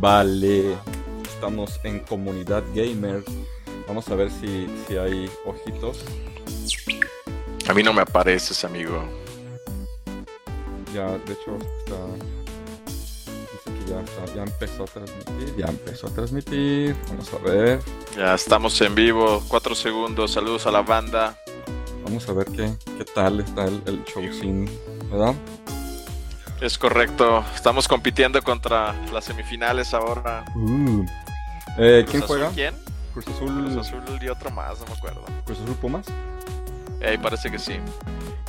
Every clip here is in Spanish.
vale. Estamos en comunidad gamer. Vamos a ver si, si hay ojitos. A mí no me apareces, amigo. Ya, de hecho, está. Dice que ya, está, ya empezó a transmitir. Ya empezó a transmitir. Vamos a ver. Ya estamos en vivo, cuatro segundos. Saludos a la banda. Vamos a ver qué, qué tal está el, el showcín, ¿verdad? Es correcto. Estamos compitiendo contra las semifinales ahora. Uh. Eh, Cruz ¿Quién Azul, juega? ¿Quién? Cruz Azul. Cruz Azul y otro más, no me acuerdo. Cruz Azul Pumas. Eh, parece que sí.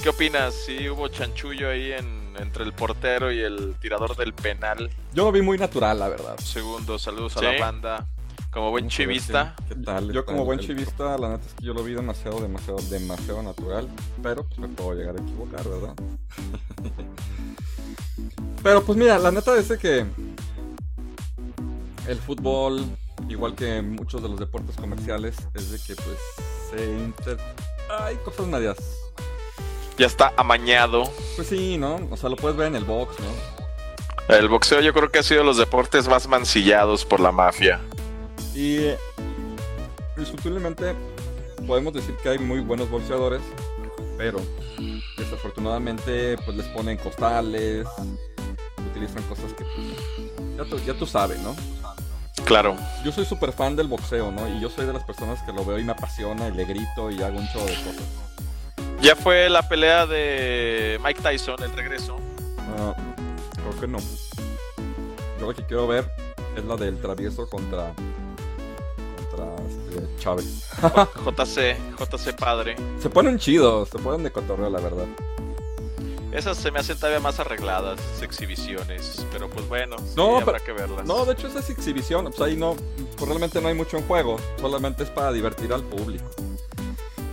¿Qué opinas? Sí, hubo chanchullo ahí en, entre el portero y el tirador del penal. Yo lo vi muy natural, la verdad. Segundo, saludos Sí. a la banda. Como buen chivista. qué- ¿Qué tal? Yo como buen el- chivista, la neta es que yo lo vi demasiado, demasiado, demasiado natural. Pero pues me puedo llegar a equivocar, ¿verdad? pero pues mira, la neta es que el fútbol, igual que muchos de los deportes comerciales, es de que pues se inter... Hay cosas medias. Ya está amañado. Pues sí, ¿no? O sea, lo puedes ver en el box, ¿no? El boxeo yo creo que ha sido de los deportes más mancillados por la mafia. Y eh, indiscutiblemente podemos decir que hay muy buenos boxeadores, pero desafortunadamente pues les ponen costales, utilizan cosas que pues, ya, tú, ya tú sabes, ¿no? Claro. Yo soy súper fan del boxeo, ¿no? Y yo soy de las personas que lo veo y me apasiona y le grito y hago un show de cosas. Ya fue la pelea de Mike Tyson, el regreso. Ah, creo que no. Yo lo que quiero ver es la del travieso contra contra este, Chávez. JC, JC padre. Se ponen chidos, se ponen de cotorreo, la verdad. Esas se me hacen todavía más arregladas, exhibiciones. Pero pues bueno, sí, No, habrá pero- que verlas. No, de hecho esa es exhibición, pues ahí no, pues realmente no hay mucho en juego, solamente es para divertir al público.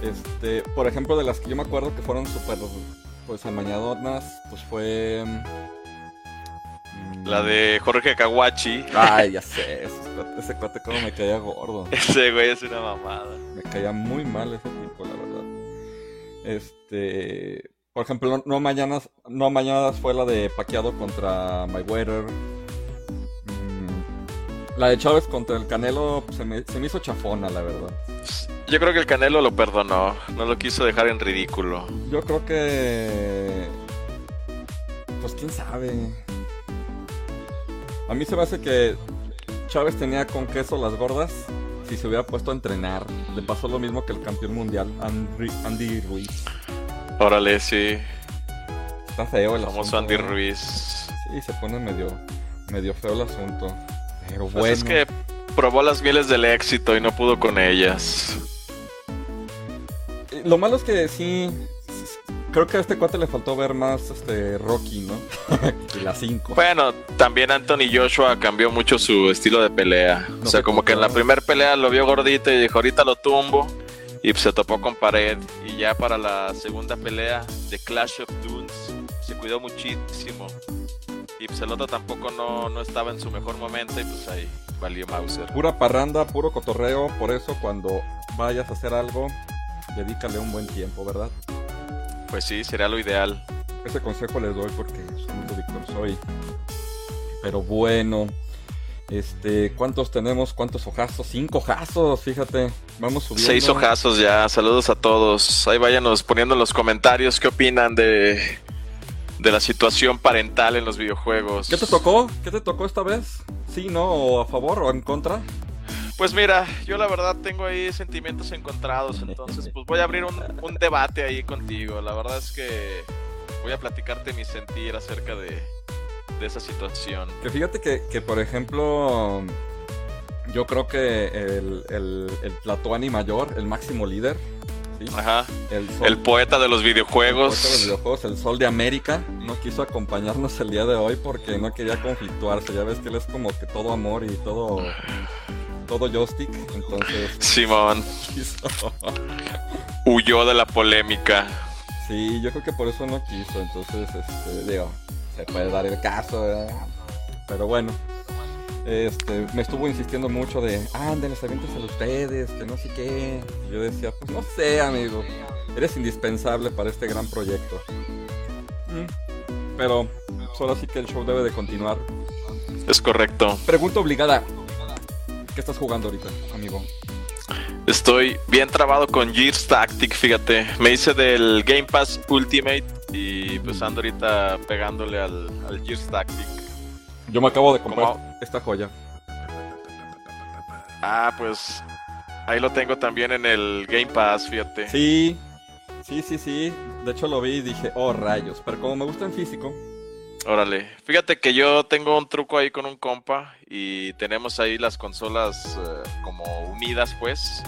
Este, por ejemplo, de las que yo me acuerdo que fueron súper, pues amañadonas, pues fue... La de Jorge Kawachi. Ay, ya sé, ese cuate, ese cuate como me caía gordo. Ese güey es una mamada. Me caía muy mal ese tipo, la verdad. Este, por ejemplo, no, no mañanas, no mañanas fue la de Paqueado contra Mayweather. Mm, La de Chávez contra el Canelo se, me, se me hizo chafona, la verdad. Yo creo que el Canelo lo perdonó. No lo quiso dejar en ridículo. Yo creo que, pues quién sabe. A mí se me hace que Chávez tenía con queso las gordas si se hubiera puesto a entrenar. Le pasó lo mismo que el campeón mundial Andy, Andy Ruiz. Órale, sí. Está feo el Famoso asunto, Andy. Ruiz. Sí, se pone medio, medio feo el asunto. Pero Pues bueno. es que probó las mieles del éxito y no pudo con ellas. Eh, Lo malo es que sí. Creo que a este cuate le faltó ver más este Rocky, ¿no? que la 5. Bueno, también Anthony Joshua cambió mucho su estilo de pelea. No o sea, como que en la primera pelea lo vio gordito y dijo, ahorita lo tumbo. Y se topó con pared. Y ya para la segunda pelea de Clash of Dunes se cuidó muchísimo. Y pues el otro tampoco no, no estaba en su mejor momento y pues ahí valió Mauser. Pura parranda, puro cotorreo. Por eso, cuando vayas a hacer algo, dedícale un buen tiempo, ¿verdad? Pues sí, sería lo ideal. Ese consejo les doy porque soy Víctor soy. Pero bueno. Este, ¿cuántos tenemos? ¿Cuántos ojazos? Cinco ojazos, fíjate. Vamos subiendo. Seis ojazos ya, saludos a todos. Ahí váyanos poniendo en los comentarios qué opinan de, de la situación parental en los videojuegos. ¿Qué te tocó? ¿Qué te tocó esta vez? ¿Sí, no? ¿O a favor o en contra? Pues mira, yo la verdad tengo ahí sentimientos encontrados, entonces pues voy a abrir un, un debate ahí contigo. La verdad es que voy a platicarte mi sentir acerca de, de esa situación. Que fíjate que, que, por ejemplo, yo creo que el, el, el mayor, el máximo líder, ¿sí? Ajá, el, sol, el poeta de los el poeta de videojuegos. los videojuegos, el sol de América, no quiso acompañarnos el día de hoy porque no quería conflictuarse. Ya ves que él es como que todo amor y todo, todo joystick, entonces Simón quiso. huyó de la polémica. Sí, yo creo que por eso no quiso, entonces, este, digo, se puede dar el caso, ¿verdad? Pero bueno, este, me estuvo insistiendo mucho de, ándale, aviénteselo ustedes, que no sé qué. Y yo decía, pues no sé, amigo, eres indispensable para este gran proyecto. Mm, Pero solo así que el show debe de continuar. Es correcto. Pregunta obligada. ¿Qué estás jugando ahorita, amigo? Estoy bien trabado con Gears Tactic, fíjate. Me hice del Game Pass Ultimate y pues ando ahorita pegándole al, al Gears Tactic. Yo me acabo de comprar esta joya. Ah, pues ahí lo tengo también en el Game Pass, fíjate. Sí, sí, sí, sí. De hecho lo vi y dije, oh rayos. Pero como me gusta en físico. Órale, fíjate que yo tengo un truco ahí con un compa y tenemos ahí las consolas eh, como unidas pues.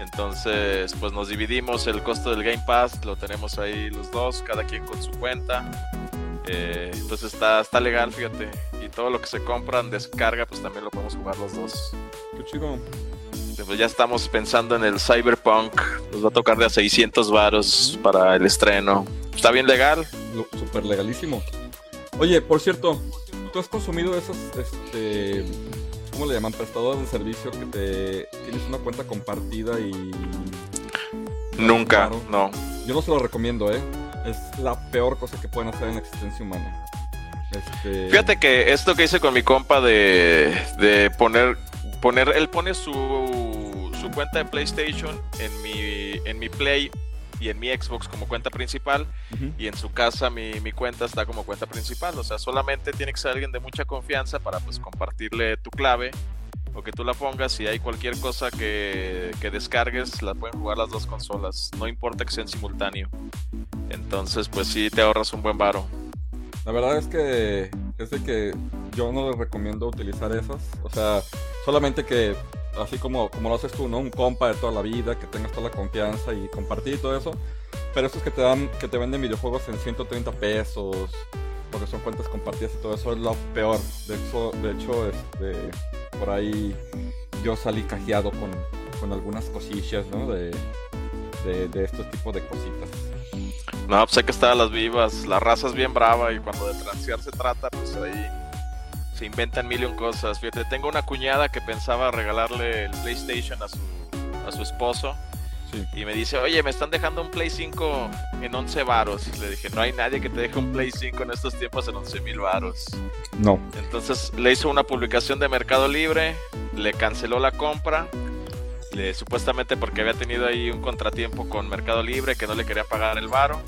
Entonces, pues nos dividimos el costo del Game Pass, lo tenemos ahí los dos, cada quien con su cuenta. Eh, entonces está, está legal, fíjate. Y todo lo que se compra en descarga, pues también lo podemos jugar los dos. Qué chido. Pues ya estamos pensando en el Cyberpunk. Nos va a tocar de a 600 varos para el estreno. Está bien legal. Súper legalísimo. Oye, por cierto, ¿tú has consumido esos, este, ¿cómo le llaman? Prestadores de servicio que te tienes una cuenta compartida y... Nunca, no. Yo no se lo recomiendo, ¿eh? Es la peor cosa que pueden hacer en la existencia humana. Este... Fíjate que esto que hice con mi compa de, de poner, poner, él pone su, su cuenta de PlayStation en mi, en mi Play y en mi Xbox como cuenta principal y en su casa mi, mi, cuenta está como cuenta principal. O sea, solamente tiene que ser alguien de mucha confianza para pues compartirle tu clave o que tú la pongas y hay cualquier cosa que, que descargues, la pueden jugar las dos consolas. No importa que sea en simultáneo. Entonces, pues sí, te ahorras un buen varo. La verdad es que es de que yo no les recomiendo utilizar esas. O sea, solamente que así como, como lo haces tú, ¿no? Un compa de toda la vida, que tengas toda la confianza y compartir y todo eso. Pero estos que te dan, que te venden videojuegos en 130 pesos, porque son cuentas compartidas y todo eso es lo peor. De hecho, de hecho este, por ahí yo salí cajeado con, con algunas cosillas, ¿no? De, de, de estos tipos de cositas. No, pues hay que estar a las vivas. La raza es bien brava y cuando de transear se trata, pues ahí se inventan mil y un cosas. Fíjate, tengo una cuñada que pensaba regalarle el PlayStation a su, a su esposo. Y me dice, oye, me están dejando un Play 5 en 11 varos. Le dije, no hay nadie que te deje un Play 5 en estos tiempos en 11 mil varos. No. Entonces le hizo una publicación de Mercado Libre, le canceló la compra. Le, supuestamente porque había tenido ahí un contratiempo con Mercado Libre que no le quería pagar el varo.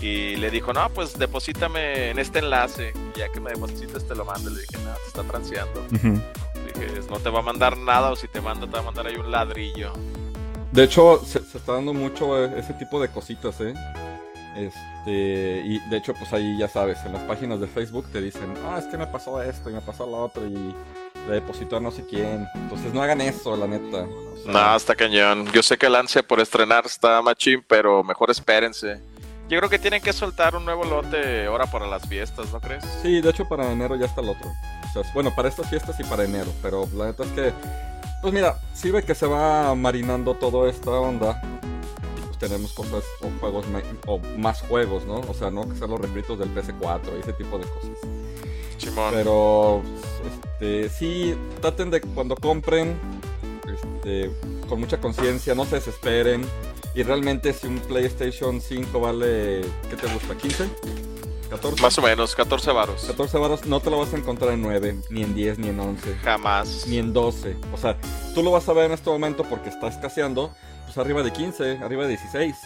Y le dijo, no, pues deposítame en este enlace. Y ya que me depositas te lo mando. Le dije, no, te está transeando. Dije, no te va a mandar nada o si te manda te va a mandar ahí un ladrillo. De hecho, se, está dando mucho ese tipo de cositas, ¿eh? Este, y de hecho, pues ahí ya sabes, en las páginas de Facebook te dicen, ah, es que me pasó esto y me pasó lo otro y le depositó a no sé quién. Entonces no hagan eso, la neta. no, está cañón. Yo sé que el ansia por estrenar está machín, pero mejor espérense. Yo creo que tienen que soltar un nuevo lote ahora para las fiestas, ¿no crees? Sí, de hecho para enero ya está el otro. O sea, bueno, para estas fiestas y para enero, pero la neta es que, pues mira, sirve que se va marinando toda esta onda. Pues tenemos cosas o juegos o más juegos, ¿no? O sea, no que sean los refritos del PS4 y ese tipo de cosas. Simón. Pero, este, sí, traten de cuando compren, este, con mucha conciencia, no se desesperen y realmente si un PlayStation 5 vale, ¿qué te gusta? ¿15? ¿14? Más o menos, 14 varos. 14 varos no te lo vas a encontrar en 9, ni en 10, ni en 11. Jamás. Ni en 12. O sea, tú lo vas a ver en este momento porque está escaseando, pues arriba de 15, arriba de 16.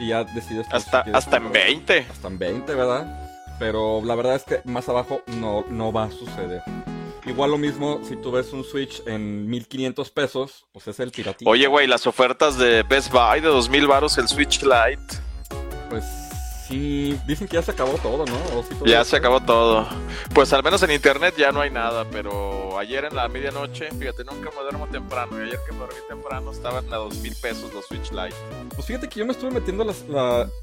Y ya decides... Hasta, hasta en 20. Hasta en 20, ¿verdad? Pero la verdad es que más abajo no, no va a suceder. Igual lo mismo si tú ves un Switch en 1500 pesos, pues es el piratito. Oye, güey, las ofertas de Best Buy de 2000 baros el Switch Lite. Pues Sí, dicen que ya se acabó todo, ¿no? ya se acabó todo. Pues al menos en internet ya no hay nada, pero ayer en la medianoche, fíjate, nunca me duermo temprano. Y ayer que me dormí temprano estaban a dos mil pesos los Switch Lite. Pues fíjate que yo me estuve metiendo las,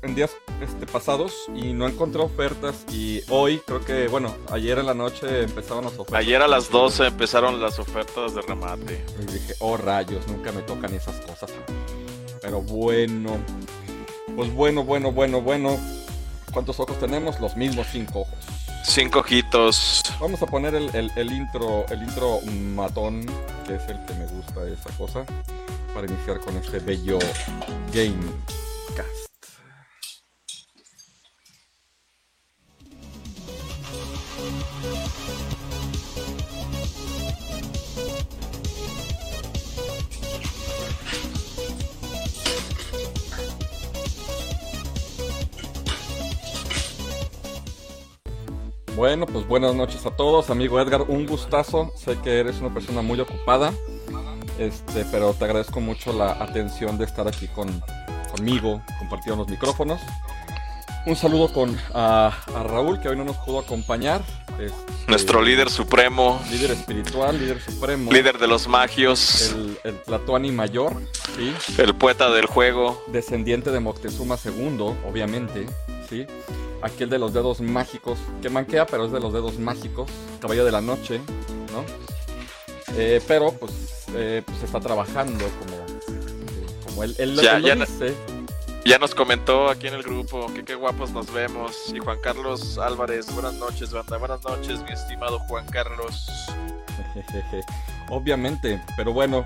en días este, pasados y no encontré ofertas. Y hoy, creo que, bueno, ayer en la noche empezaron las ofertas. Ayer a las 12 empezaron las ofertas de remate. Y dije, oh rayos, nunca me tocan esas cosas. Pero bueno. Pues bueno, bueno, bueno, bueno. ¿Cuántos ojos tenemos? Los mismos cinco ojos. Cinco ojitos. Vamos a poner el, el, intro, el intro matón, que es el que me gusta esa cosa, para iniciar con este bello Gamecast. Bueno, pues buenas noches a todos, amigo Edgar, un gustazo. Sé que eres una persona muy ocupada, este, pero te agradezco mucho la atención de estar aquí con, conmigo, compartiendo los micrófonos. Un saludo con a, Raúl, que hoy no nos pudo acompañar. Este, Nuestro líder supremo. Líder espiritual, líder supremo. Líder de los magios. El, el Tlatuani mayor, ¿sí? El poeta del juego. Descendiente de Moctezuma II, obviamente, ¿sí? Aquel de los dedos mágicos, que manquea, pero es de los dedos mágicos. Caballo de la noche, ¿no? Eh, pero, pues, eh, pues está trabajando como, como él, él, ya, lo dice. Ya nos comentó aquí en el grupo que qué guapos nos vemos. Y Juan Carlos Álvarez, buenas noches, banda. Buenas noches, mi estimado Juan Carlos. Obviamente, pero bueno,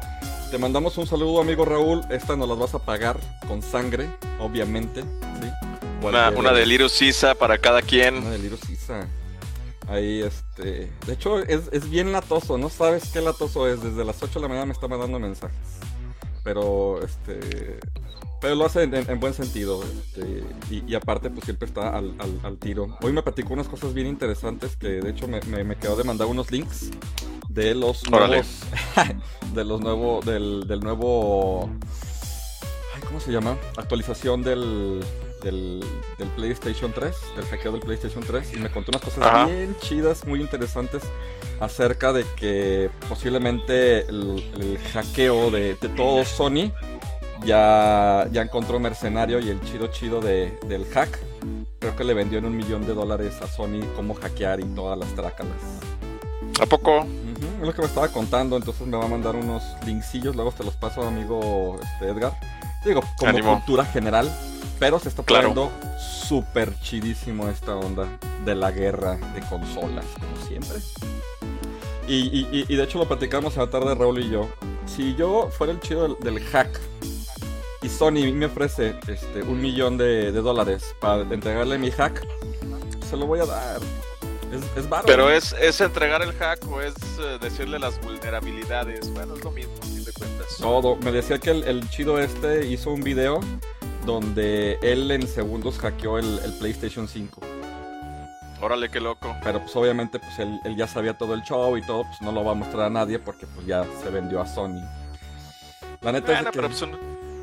te mandamos un saludo, amigo Raúl. Esta nos la vas a pagar con sangre, obviamente. ¿sí? Una, una de Liru Sisa para cada quien. Una de Sisa. Ahí, este. De hecho, es, es, bien latoso. No sabes qué latoso es. Desde las 8 de la mañana me está mandando mensajes. Pero, este. Pero lo hace en, buen sentido. Este, y, aparte, pues siempre está al, al, tiro. Hoy me platicó unas cosas bien interesantes que de hecho me, me, quedó de mandar unos links de los nuevos. de los nuevos. Del, del nuevo. ¿Cómo se llama? Actualización del, del, del, PlayStation 3, del hackeo del PlayStation 3, y me contó unas cosas bien chidas, muy interesantes acerca de que posiblemente el, hackeo de, de todo Sony ya, ya encontró mercenario y el chido chido de, del hack. Creo que le vendió en un millón de dólares a Sony cómo hackear y todas las trácalas. ¿A poco? Es lo que me estaba contando, entonces me va a mandar unos linksillos, luego te los paso, amigo este, Edgar. Digo, como cultura general, pero se está poniendo súper chidísimo esta onda de la guerra de consolas, como siempre. Y, y, de hecho lo platicamos a la tarde Raúl y yo. Si yo fuera el chido del hack y Sony me ofrece este, un millón de, dólares para entregarle mi hack, se lo voy a dar. Es, es Pero es, es entregar el hack o es eh, decirle las vulnerabilidades. Bueno, es lo mismo, fin de cuentas. Todo. Me decía que el, chido este hizo un video donde él en segundos hackeó el, PlayStation 5. Órale, qué loco. Pero pues obviamente pues él, ya sabía todo el show y todo, pues no lo va a mostrar a nadie porque pues ya se vendió a Sony. La neta es que... Pues,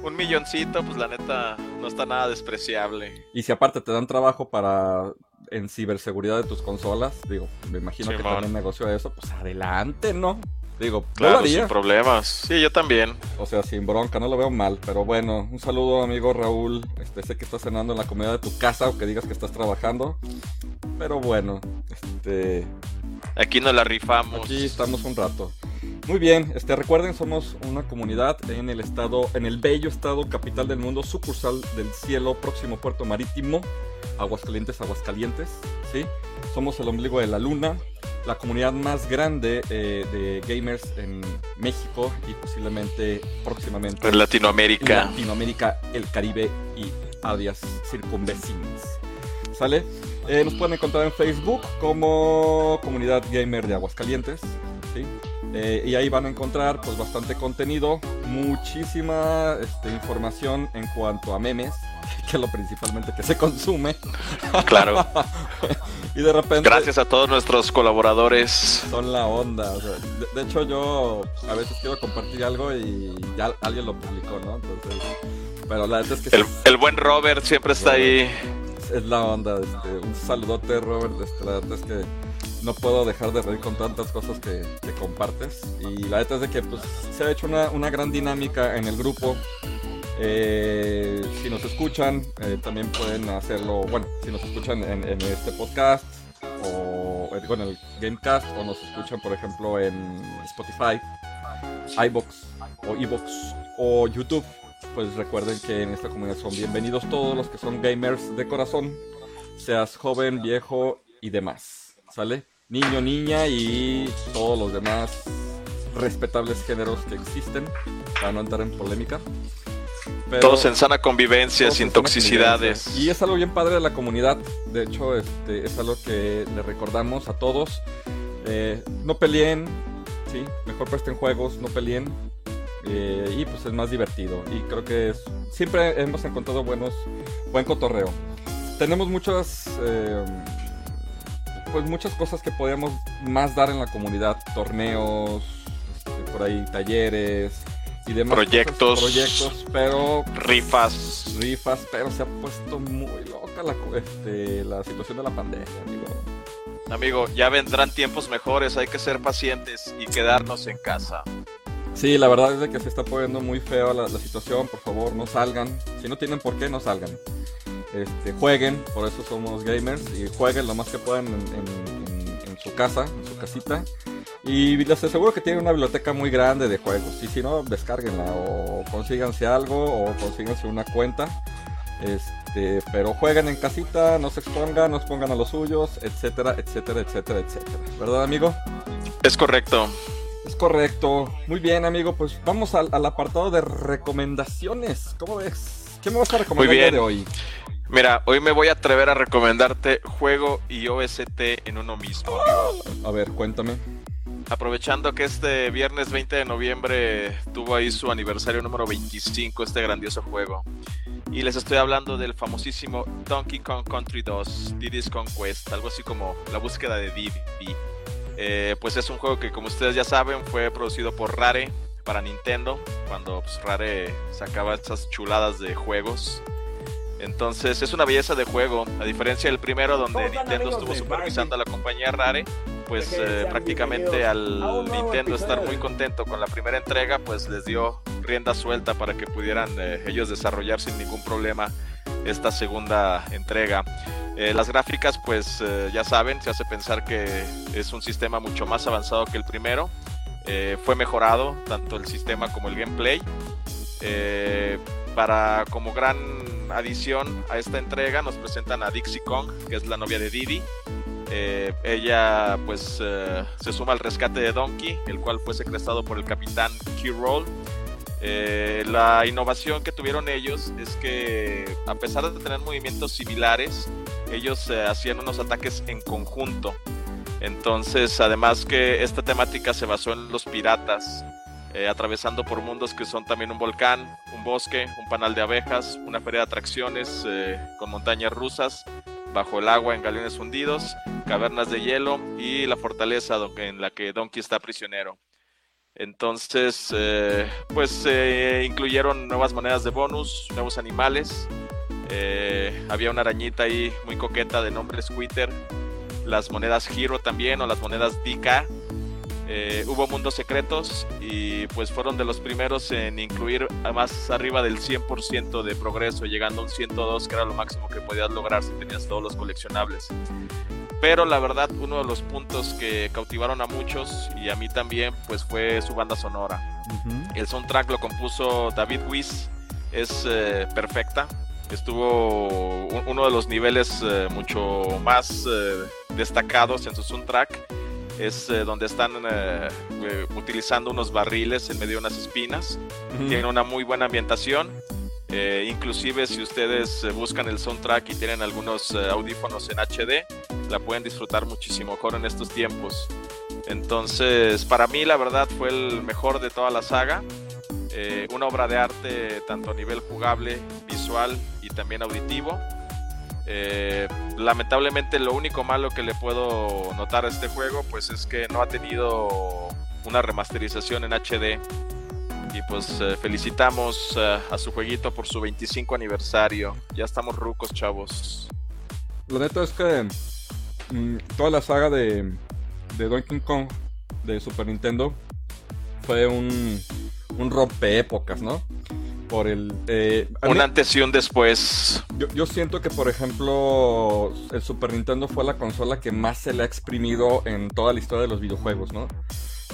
un milloncito, pues la neta no está nada despreciable. Y si aparte te dan trabajo para en ciberseguridad de tus consolas, digo, me imagino que también negocio de eso, pues adelante, ¿no? Digo, claro, sin problemas. Sí, yo también. O sea, sin bronca, no lo veo mal. Pero bueno, un saludo, amigo Raúl. Este, sé que estás cenando en la comida de tu casa o que digas que estás trabajando. Pero bueno, este. Aquí nos la rifamos. Aquí estamos un rato. Muy bien, este, recuerden, somos una comunidad en el estado, en el bello estado capital del mundo, sucursal del cielo, próximo puerto marítimo, Aguascalientes, Aguascalientes, ¿sí? Somos el ombligo de la luna, la comunidad más grande eh, de gamers en México y posiblemente próximamente en Latinoamérica. Latinoamérica, el Caribe y áreas circunvecinas. ¿Sale? Eh, nos pueden encontrar en Facebook como Comunidad Gamer de Aguascalientes. ¿sí? Eh, y ahí van a encontrar pues bastante contenido, muchísima este, información en cuanto a memes, que es lo principalmente que se consume. Claro. y de repente... Gracias a todos nuestros colaboradores. Son la onda. de, hecho yo a veces quiero compartir algo y ya alguien lo publicó, ¿no? Entonces... Pero la verdad es que... El, buen Robert siempre está ahí. Es la onda. Este, un saludote, Robert. Este, la verdad es que no puedo dejar de reír con tantas cosas que, compartes. Y la verdad es de que pues, se ha hecho una, gran dinámica en el grupo. Eh, si nos escuchan, eh, también pueden hacerlo, bueno, si nos escuchan en, este podcast o en el Gamecast o nos escuchan, por ejemplo, en Spotify, iBox o iBox o YouTube, pues recuerden que en esta comunidad son bienvenidos todos los que son gamers de corazón, seas joven, viejo y demás. ¿Sale? Niño, niña y todos los demás respetables géneros que existen, para no entrar en polémica. todos en sana convivencia, sin toxicidades. Y es algo bien padre de la comunidad. De hecho, este, es algo que le recordamos a todos. Eh, no peleen, ¿sí? mejor presten juegos, no peleen. Eh, y pues es más divertido. Y creo que es, siempre hemos encontrado buenos, buen cotorreo. Tenemos muchas... Eh, pues muchas cosas que podíamos más dar en la comunidad, torneos, este, por ahí talleres y demás proyectos, proyectos, pero rifas, rifas, pero se ha puesto muy loca la, este, la situación de la pandemia, amigo. Amigo, ya vendrán tiempos mejores, hay que ser pacientes y quedarnos en casa. Sí, la verdad es de que se está poniendo muy feo la, la situación, por favor, no salgan. Si no tienen por qué, no salgan. Este, jueguen, por eso somos gamers, y jueguen lo más que puedan en, en- en su casa, en su casita. Y les aseguro que tienen una biblioteca muy grande de juegos. Y si no, descárguenla o consíganse algo o consíganse una cuenta. Este, pero jueguen en casita, no se expongan, no expongan a los suyos, etcétera, etcétera, etcétera, etcétera. ¿Verdad, amigo? Es correcto. Es correcto. Muy bien, amigo. Pues vamos al, al apartado de recomendaciones. ¿Cómo ves? ¿Qué me vas a recomendar de hoy? Mira, hoy me voy a atrever a recomendarte juego y OST en uno mismo. A ver, cuéntame. Aprovechando que este viernes 20 de noviembre tuvo ahí su aniversario número 25, este grandioso juego. Y les estoy hablando del famosísimo Donkey Kong Country 2, Diddy's Conquest, algo así como la búsqueda de Diddy. Eh, pues es un juego que, como ustedes ya saben, fue producido por Rare para Nintendo, cuando pues, Rare sacaba estas chuladas de juegos. Entonces es una belleza de juego, a diferencia del primero donde ¿Cómo están, Nintendo estuvo supervisando a la compañía Rare, pues eh, prácticamente al Nintendo estar muy contento con la primera entrega, pues les dio rienda suelta para que pudieran eh, ellos desarrollar sin ningún problema esta segunda entrega. Eh, las gráficas, pues eh, ya saben, se hace pensar que es un sistema mucho más avanzado que el primero. Fue mejorado tanto el sistema como el gameplay. Para como gran adición a esta entrega nos presentan a Dixie Kong, que es la novia de Diddy. Eh, ella pues eh, se suma al rescate de Donkey, el cual fue secuestrado por el capitán Key-Roll. Eh, la innovación que tuvieron ellos es que a pesar de tener movimientos similares, ellos hacían unos ataques en conjunto. Entonces, además que esta temática se basó en los piratas, eh, atravesando por mundos que son también un volcán, un bosque, un panal de abejas, una feria de atracciones eh, con montañas rusas, bajo el agua en galeones hundidos, cavernas de hielo y la fortaleza en la que Donkey está prisionero. Entonces, eh, pues eh, incluyeron nuevas monedas de bonus, nuevos animales. había una arañita ahí muy coqueta de nombre Squitter. Las monedas Hero también, o las monedas DK. Eh, hubo mundos secretos y pues fueron de los primeros en incluir más arriba del 100% de progreso, llegando a un 102, que era lo máximo que podías lograr si tenías todos los coleccionables. Pero la verdad, uno de los puntos que cautivaron a muchos y a mí también, pues fue su banda sonora. El soundtrack lo compuso David Weiss, es eh, perfecta. Estuvo uno de los niveles eh, mucho más eh, destacados en su soundtrack. Es eh, donde están eh, eh, utilizando unos barriles en medio de unas espinas. Tiene una muy buena ambientación. Inclusive si ustedes buscan el soundtrack y tienen algunos audífonos en HD, la pueden disfrutar muchísimo mejor en estos tiempos. Entonces, para mí la verdad fue el mejor de toda la saga. Una obra de arte tanto a nivel jugable, visual y también auditivo. Eh, lamentablemente lo único malo que le puedo notar a este juego pues es que no ha tenido una remasterización en HD y pues eh, felicitamos eh, a su jueguito por su 25 aniversario. Ya estamos rucos, chavos. La neta es que mm, toda la saga de, Donkey Kong de Super Nintendo fue un, un rompeépocas, ¿no? Por el. eh, Un mí- antes y un después. yo, yo siento que, por ejemplo, el Super Nintendo fue la consola que más se le ha exprimido en toda la historia de los videojuegos, ¿no?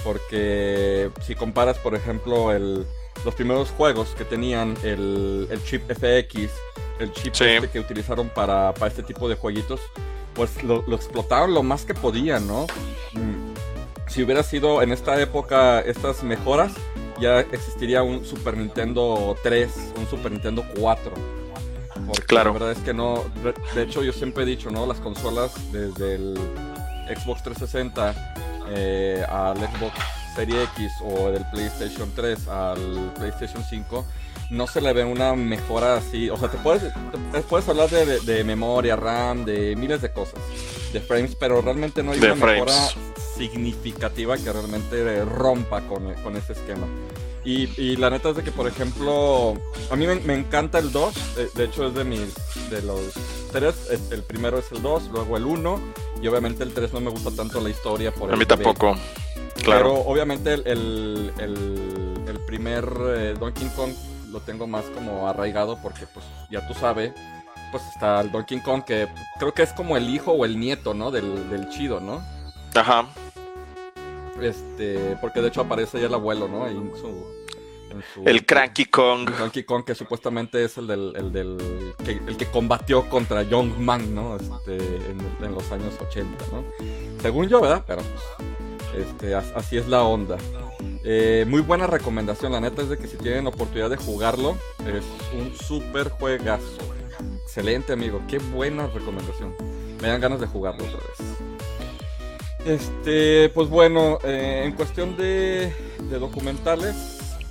Porque si comparas, por ejemplo, el, los primeros juegos que tenían el, el chip FX, el chip Sí. este que utilizaron para, para este tipo de jueguitos, pues lo, lo explotaron lo más que podían, ¿no? Mm, Si hubiera sido en esta época estas mejoras, ya existiría un Super Nintendo 3, un Super Nintendo 4. Porque Claro. la verdad es que no. de- hecho, yo siempre he dicho, ¿no? Las consolas desde el Xbox 360 eh, al Xbox Series X o del PlayStation 3 al PlayStation 5 no se le ve una mejora así. O sea, te puedes, te puedes hablar de, de- de memoria, RAM, de miles de cosas. de frames, pero realmente no hay una mejora significativa que realmente rompa con, con ese esquema. Y, la neta es de que, por ejemplo, a mí me, encanta el 2. De, hecho, es de mis. De los tres. El primero es el 2, luego el 1. Y obviamente el 3 no me gusta tanto la historia. Por a mí tampoco. Claro. Pero obviamente el, el, primer eh, Donkey Kong lo tengo más como arraigado porque, pues, ya tú sabes. Pues está el Donkey Kong que creo que es como el hijo o el nieto, ¿no? Del, del chido, ¿no? Ajá. Este, porque de hecho aparece ya el abuelo, ¿no? Ahí en su, el Cranky Kong. Cranky Kong, que supuestamente es el del, el del que, el que combatió contra Young Man, ¿no? Este, en, los años 80, ¿no? Según yo, ¿verdad? Pero este, así es la onda. Eh, muy buena recomendación, la neta es de que si tienen oportunidad de jugarlo, es un super juegazo. Excelente, amigo, qué buena recomendación. Me dan ganas de jugarlo otra vez. Este, pues bueno, eh, en cuestión de, documentales,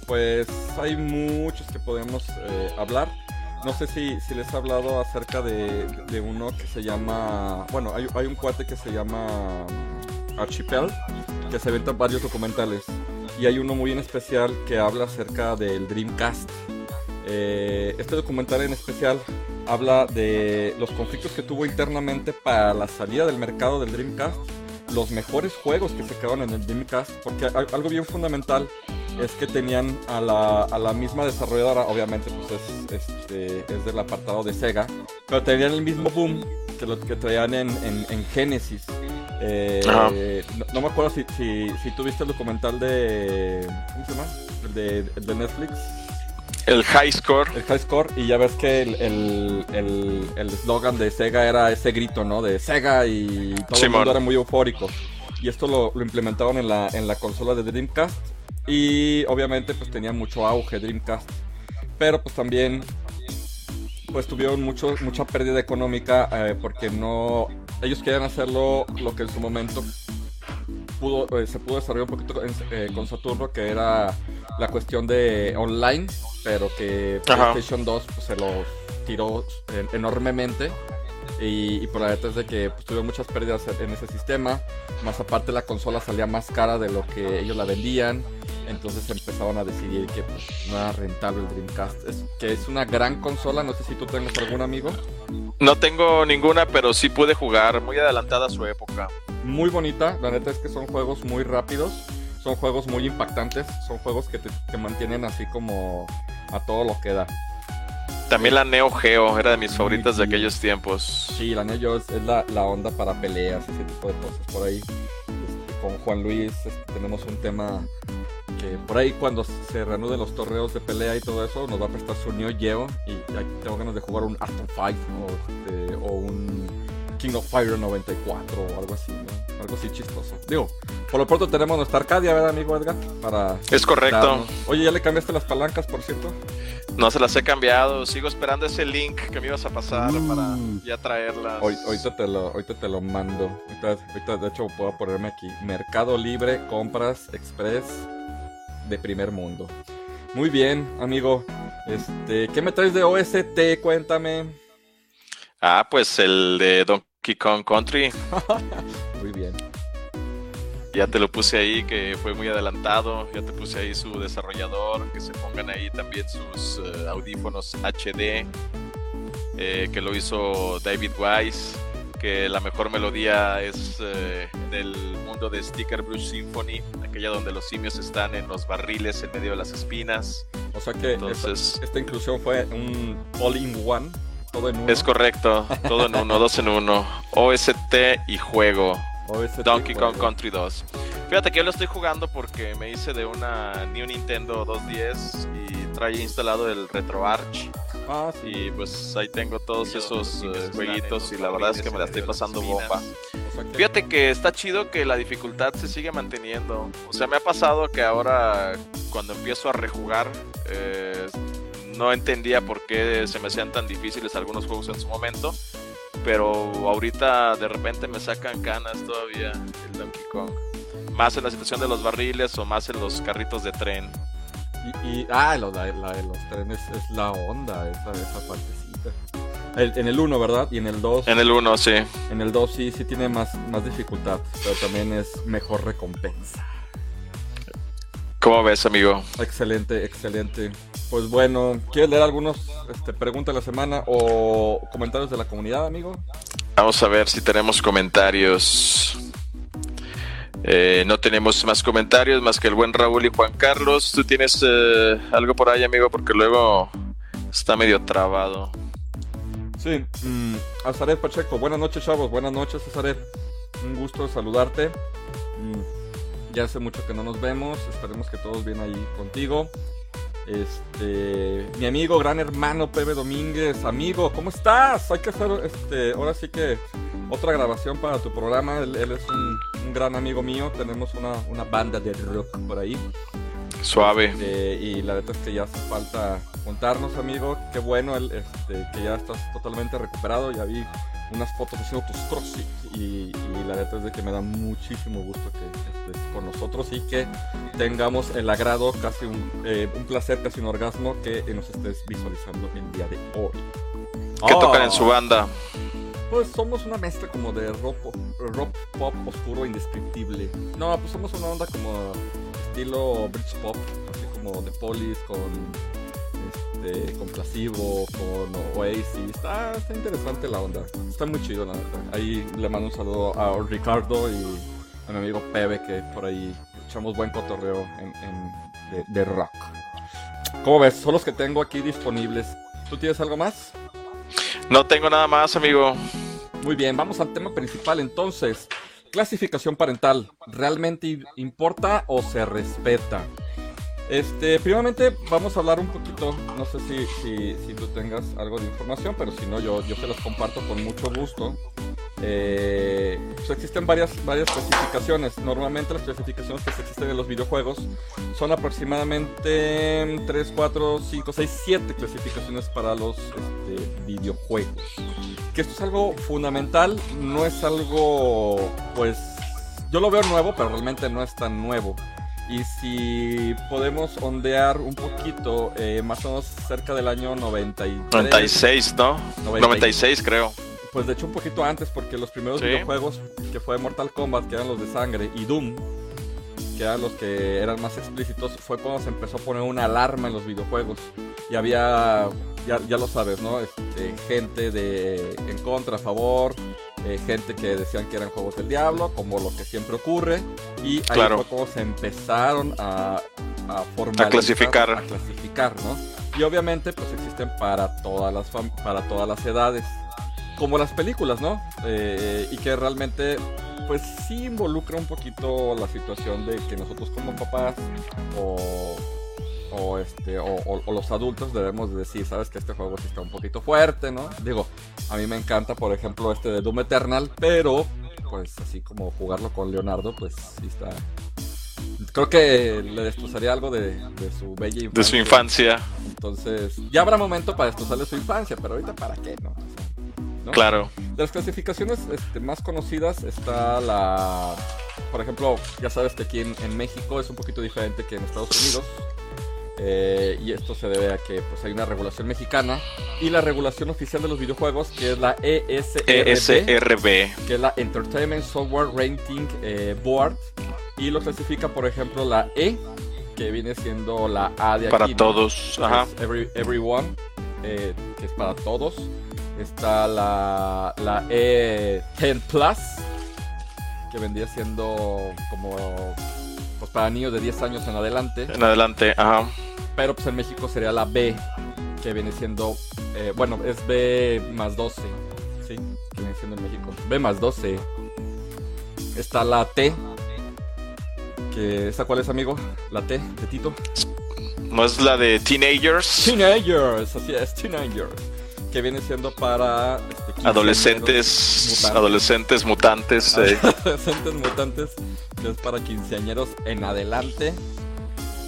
pues hay muchos que podemos eh, hablar. No sé si, les he hablado acerca de, uno que se llama, bueno, hay, un cuate que se llama Archipel, que se venta varios documentales. Y hay uno muy en especial que habla acerca del Dreamcast. Eh, este documental en especial habla de los conflictos que tuvo internamente para la salida del mercado del Dreamcast los mejores juegos que se quedaron en el Dreamcast, porque algo bien fundamental es que tenían a la, a la misma desarrolladora, obviamente pues es, este, es del apartado de Sega, pero tenían el mismo boom que lo que traían en, en, Genesis. Eh, no, me acuerdo si, si, si tuviste el documental de. ¿Cómo se llama? El de, el de Netflix. El high score. El high score, y ya ves que el eslogan el, el, de Sega era ese grito, ¿no? De Sega y todo el mundo era muy eufórico. Y esto lo, lo, implementaron en la, en la consola de Dreamcast. Y obviamente pues tenía mucho auge Dreamcast. Pero pues también pues tuvieron mucho, mucha pérdida económica eh, porque no... Ellos querían hacerlo lo que en su momento pudo, eh, se pudo desarrollar un poquito eh, con Saturno, que era la cuestión de online, pero que PlayStation 2 pues, se lo tiró enormemente. Y, por la verdad es de que pues, tuvieron muchas pérdidas en ese sistema. Más aparte la consola salía más cara de lo que ellos la vendían. Entonces empezaron a decidir que pues, no era rentable el Dreamcast. Es, que es una gran consola. No sé si tú tengas algún amigo. No tengo ninguna, pero sí pude jugar. Muy adelantada a su época. Muy bonita. La neta es que son juegos muy rápidos son juegos muy impactantes, son juegos que te, mantienen así como a todo lo que da. También la Neo Geo era de mis favoritas de aquellos tiempos. Sí, la Neo Geo es, la, onda para peleas, ese tipo de cosas. Por ahí, este, con Juan Luis este, tenemos un tema que por ahí cuando se reanuden los torneos de pelea y todo eso, nos va a prestar su Neo Geo y tengo ganas de jugar un Aston Fight este, o un King of Fire 94 o algo así, Algo así chistoso. Digo, por lo pronto tenemos nuestra Arcadia, ¿verdad, amigo Edgar? Para es correcto. Oye, ¿ya le cambiaste las palancas, por cierto? No se las he cambiado. Sigo esperando ese link que me ibas a pasar uh. para ya traerlas. Hoy, ahorita, te lo, ahorita te lo mando. Ahorita, de hecho, puedo ponerme aquí. Mercado Libre, compras express de primer mundo. Muy bien, amigo. Este, ¿qué me traes de OST? Cuéntame. Ah, pues el de Donkey Kong Country. muy bien. Ya te lo puse ahí, que fue muy adelantado. Ya te puse ahí su desarrollador, que se pongan ahí también sus eh, audífonos HD, eh, que lo hizo David Wise, que la mejor melodía es eh, del mundo de Sticker Bruce Symphony, aquella donde los simios están en los barriles en medio de las espinas. O sea que Entonces, esta inclusión fue un all-in-one es correcto, todo en uno, dos en uno. OST y juego. Donkey Kong Country 2. Fíjate que yo lo estoy jugando porque me hice de una New Nintendo 210 y trae instalado el RetroArch. Ah, Y pues ahí tengo todos esos uh, jueguitos y la verdad es que me la estoy pasando bomba. Fíjate que está chido que la dificultad se sigue manteniendo. O sea, me ha pasado que ahora cuando empiezo a rejugar eh, no entendía por qué se me hacían tan difíciles algunos juegos en su momento. Pero ahorita de repente me sacan canas todavía el Donkey Kong. Más en la situación de los barriles o más en los carritos de tren. Y, ah, la, de los trenes es la onda, esa, esa partecita. en el 1, ¿verdad? Y en el 2. En el 1, sí. En el 2 sí, sí tiene más, más dificultad, pero también es mejor recompensa. ¿Cómo ves, amigo? Excelente, excelente. Pues bueno, ¿quieres leer algunos este, preguntas de la semana o comentarios de la comunidad, amigo? Vamos a ver si tenemos comentarios. Eh, no tenemos más comentarios más que el buen Raúl y Juan Carlos. ¿Tú tienes eh, algo por ahí, amigo? Porque luego está medio trabado. Sí, mm, Azaret Pacheco. Buenas noches, chavos. Buenas noches, Azaret. Un gusto saludarte. Mm, ya hace mucho que no nos vemos. Esperemos que todos bien ahí contigo. Este, mi amigo, gran hermano Pepe Domínguez, amigo, ¿cómo estás? Hay que hacer, este, ahora sí que otra grabación para tu programa. Él, es un, gran amigo mío. Tenemos una, banda de rock por ahí. Suave. Este, y la verdad es que ya hace falta juntarnos, amigo. Qué bueno el, este, que ya estás totalmente recuperado. Ya vi unas fotos haciendo tus crossfit y, la verdad es de que me da muchísimo gusto que estés con nosotros y que tengamos el agrado, casi un, eh, un placer, casi un orgasmo que nos estés visualizando el día de hoy. ¿Qué tocan en su banda? Pues somos una mezcla como de rock, rock pop oscuro indescriptible. No, pues somos una onda como estilo bridge pop, así como de Police con este, con Placebo, con Oasis. Está, está, interesante la onda. Está muy chido, la neta. Ahí le mando un saludo a Ricardo y a mi amigo Pebe, que por ahí echamos buen cotorreo en, de, rock. ¿Cómo ves? Son los que tengo aquí disponibles. ¿Tú tienes algo más? No tengo nada más, amigo. Muy bien, vamos al tema principal entonces. Clasificación parental, ¿realmente importa o se respeta? Este, primeramente vamos a hablar un poquito, no sé si, tú tengas algo de información, pero si no, yo, yo se los comparto con mucho gusto. Eh, pues existen varias, varias clasificaciones. Normalmente las clasificaciones que existen en los videojuegos son aproximadamente 3, 4, 5, 6, 7 clasificaciones para los este, videojuegos. Que esto es algo fundamental, no es algo, pues, yo lo veo nuevo, pero realmente no es tan nuevo. Y si podemos ondear un poquito, eh, más o menos cerca del año 93. 96, ¿no? 96 creo. Pues de hecho un poquito antes, porque los primeros videojuegos que fue Mortal Kombat, que eran los de sangre, y Doom, que eran los que eran más explícitos, fue cuando se empezó a poner una alarma en los videojuegos. Y había, ya, ya lo sabes, ¿no? Este, gente de en contra, a favor, eh, gente que decían que eran juegos del diablo, como lo que siempre ocurre, y ahí fue como se empezaron a, a a clasificar. A clasificar, ¿no? Y obviamente, pues existen para todas las, para todas las edades, como las películas, ¿no? Eh, y que realmente pues sí involucra un poquito la situación de que nosotros como papás o o este o, los adultos debemos decir, sabes que este juego sí está un poquito fuerte, ¿no? Digo, a mí me encanta, por ejemplo, este de Doom Eternal, pero pues así como jugarlo con Leonardo, pues sí está creo que le destrozaría algo de, su bella infancia. De su infancia. Entonces, ya habrá momento para destrozarle su infancia, pero ahorita para qué, ¿no? Claro. De las clasificaciones este, más conocidas está la... Por ejemplo, ya sabes que aquí en México es un poquito diferente que en Estados Unidos. Eh, y esto se debe a que pues, hay una regulación mexicana y la regulación oficial de los videojuegos, que es la ESRB, que es la Entertainment Software Rating eh, Board, y lo clasifica, por ejemplo, la E, que viene siendo la A de aquí. Para todos, ajá. everyone, eh, que es para todos. Está la, la E10 Plus, que vendría siendo como pues para niños de 10 años en adelante. En adelante, ajá. Pero pues en México sería la B, que viene siendo, eh, bueno, es B más 12, ¿sí? Que viene siendo en México. B más 12. Está la T, que ¿esa cuál es, amigo? La T de Tito. ¿No es la de Teenagers? Teenagers, así es, Teenagers que viene siendo para adolescentes adolescentes mutantes eh. adolescentes mutantes que es para quinceañeros en adelante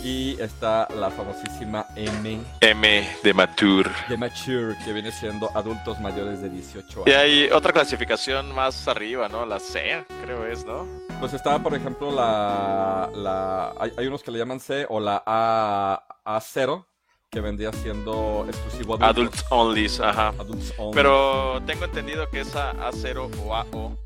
y está la famosísima M. M de Mature. De Mature, que viene siendo adultos mayores de 18 años. Y hay otra clasificación más arriba, ¿no? La C, creo es, ¿no? Pues está, por ejemplo, la. la hay, unos que le llaman C o la A, A0, que vendría siendo exclusivo adulto. Adults only, ajá. Adults only. Pero tengo entendido que esa A0 o AO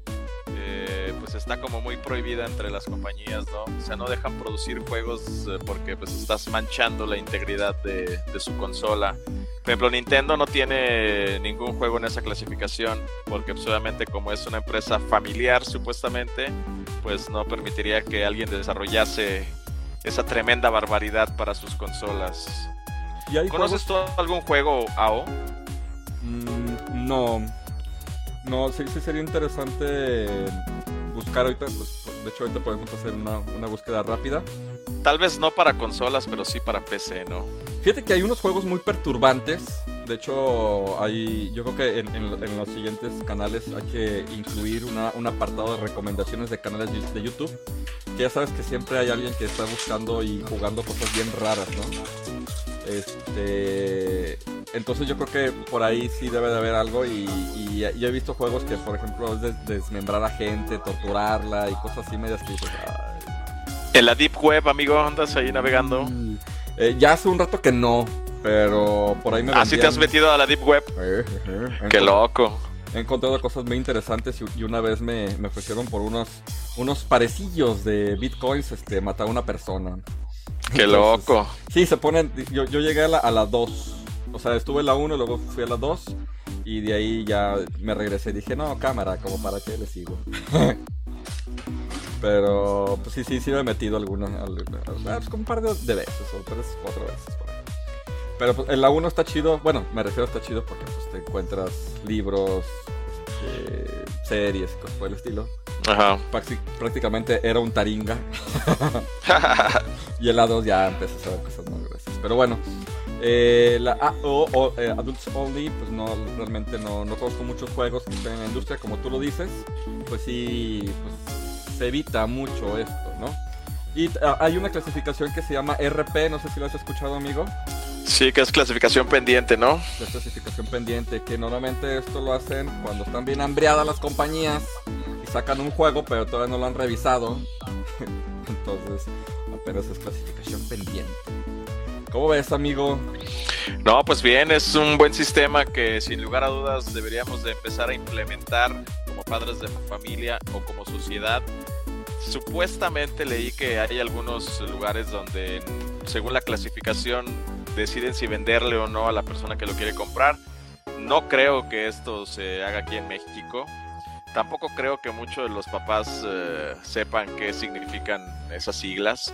eh, pues está como muy prohibida entre las compañías, ¿no? O sea, no dejan producir juegos eh, porque pues estás manchando la integridad de, de, su consola. Por ejemplo, Nintendo no tiene ningún juego en esa clasificación porque pues, obviamente como es una empresa familiar supuestamente, pues no permitiría que alguien desarrollase esa tremenda barbaridad para sus consolas. ¿Conoces tú algún juego AO? Mm, no. No, sí, sí sería interesante buscar ahorita. Pues, de hecho, ahorita podemos hacer una, una, búsqueda rápida. Tal vez no para consolas, pero sí para PC, ¿no? Fíjate que hay unos juegos muy perturbantes. De hecho, hay, yo creo que en, en, en los siguientes canales hay que incluir una, un apartado de recomendaciones de canales de YouTube. Que ya sabes que siempre hay alguien que está buscando y jugando cosas bien raras, ¿no? Este, entonces yo creo que por ahí sí debe de haber algo y, y, he visto juegos que por ejemplo es desmembrar a gente, torturarla y cosas así medias que En la Deep Web, amigo, andas ahí navegando. Eh, ya hace un rato que no, pero por ahí me ¿Ah, sí te has metido a la Deep Web? Eh, Qué loco. He encontrado cosas muy interesantes y, una vez me, me, ofrecieron por unos, unos parecillos de bitcoins este, matar a una persona. Qué loco. Sí, se ponen. Yo, yo llegué a la, a 2. O sea, estuve en la 1, luego fui a la 2. Y de ahí ya me regresé. y Dije, no, cámara, como para qué le sigo. Pero, pues sí, sí, sí me he metido alguna. alguna pues, como un par de, veces, o tres, cuatro veces por ahí. Pero pues, en la 1 está chido. Bueno, me refiero a está chido porque pues, te encuentras libros, este, series, cosas por el estilo. Ajá. Prácticamente era un taringa. y el A2 ya empezó a ver cosas más gruesas. Pero bueno, eh, la AO, o, eh, Adults Only, pues no, realmente no, no conozco muchos juegos que estén en la industria, como tú lo dices. Pues sí, pues se evita mucho esto, ¿no? Y ah, hay una clasificación que se llama RP, no sé si lo has escuchado, amigo. Sí, que es clasificación pendiente, ¿no? La clasificación pendiente, que normalmente esto lo hacen cuando están bien hambriadas las compañías y sacan un juego, pero todavía no lo han revisado. Entonces, apenas es clasificación pendiente. ¿Cómo ves, amigo? No, pues bien, es un buen sistema que sin lugar a dudas deberíamos de empezar a implementar como padres de familia o como sociedad. Supuestamente leí que hay algunos lugares donde, según la clasificación, deciden si venderle o no a la persona que lo quiere comprar. No creo que esto se haga aquí en México. Tampoco creo que muchos de los papás eh, sepan qué significan esas siglas.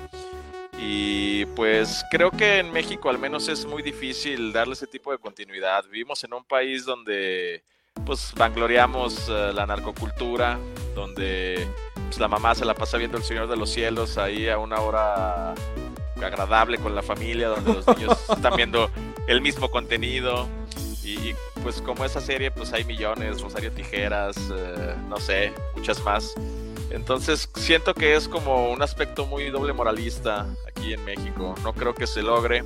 Y pues creo que en México al menos es muy difícil darle ese tipo de continuidad. Vivimos en un país donde pues vangloriamos uh, la narcocultura, donde pues, la mamá se la pasa viendo El Señor de los Cielos ahí a una hora agradable con la familia, donde los niños están viendo el mismo contenido. Y, pues como esa serie, pues hay millones, Rosario Tijeras, eh, no sé, muchas más. Entonces siento que es como un aspecto muy doble moralista aquí en México. No creo que se logre.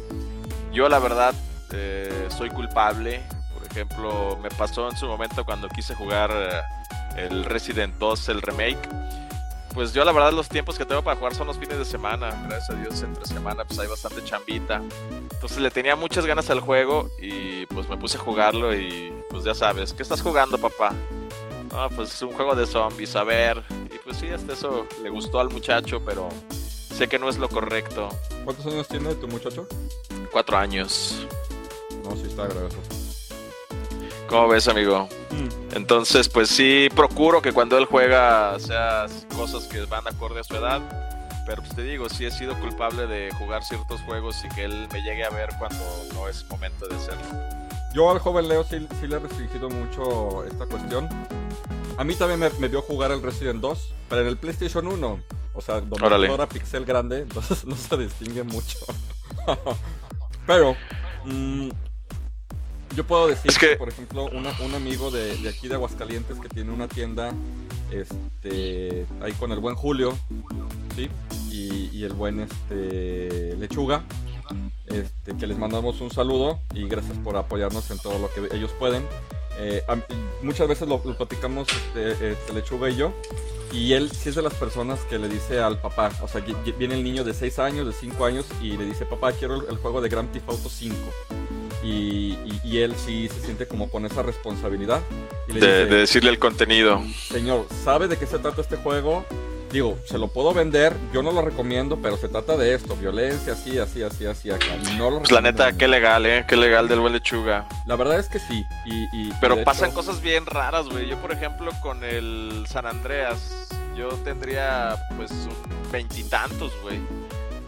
Yo la verdad eh, soy culpable. Por ejemplo, me pasó en su momento cuando quise jugar eh, el Resident 2, el remake pues yo la verdad los tiempos que tengo para jugar son los fines de semana. Gracias a Dios entre semana pues hay bastante chambita. Entonces le tenía muchas ganas al juego y pues me puse a jugarlo y pues ya sabes, ¿qué estás jugando papá? Ah, pues es un juego de zombies, a ver. Y pues sí, hasta eso le gustó al muchacho, pero sé que no es lo correcto. ¿Cuántos años tiene tu muchacho? Cuatro años. No, sí está agradecido. ¿Cómo ves, amigo? Mm. Entonces, pues sí, procuro que cuando él juega sea cosas que van acorde a su edad. Pero pues te digo, sí he sido culpable de jugar ciertos juegos y que él me llegue a ver cuando no es momento de hacerlo. Yo al joven Leo sí, le he restringido mucho esta cuestión. A mí también me, vio jugar el Resident 2, pero en el PlayStation 1. O sea, donde era pixel grande, entonces no se distingue mucho. pero, mmm, yo puedo decir que, por ejemplo, un amigo de, aquí de Aguascalientes que tiene una tienda este, ahí con el buen Julio, ¿sí? Y, el buen este, Lechuga, este, que les mandamos un saludo y gracias por apoyarnos en todo lo que ellos pueden. Eh, muchas veces lo, platicamos este, este, Lechuga y yo. Y él sí es de las personas que le dice al papá, o sea, viene el niño de 6 años, de 5 años, y le dice, papá, quiero el, juego de Grand Theft Auto 5. Y, él sí se siente como con esa responsabilidad. de, de decirle el contenido. Señor, ¿sabe de qué se trata este juego? digo, se lo puedo vender, yo no lo recomiendo, pero se trata de esto, violencia, así, así, así, así, acá. No lo pues la neta, qué legal, ¿eh? Qué legal del buen lechuga. La verdad es que sí. Y, pero pasan cosas bien raras, güey. Yo, por ejemplo, con el San Andreas, yo tendría, pues, veintitantos, güey.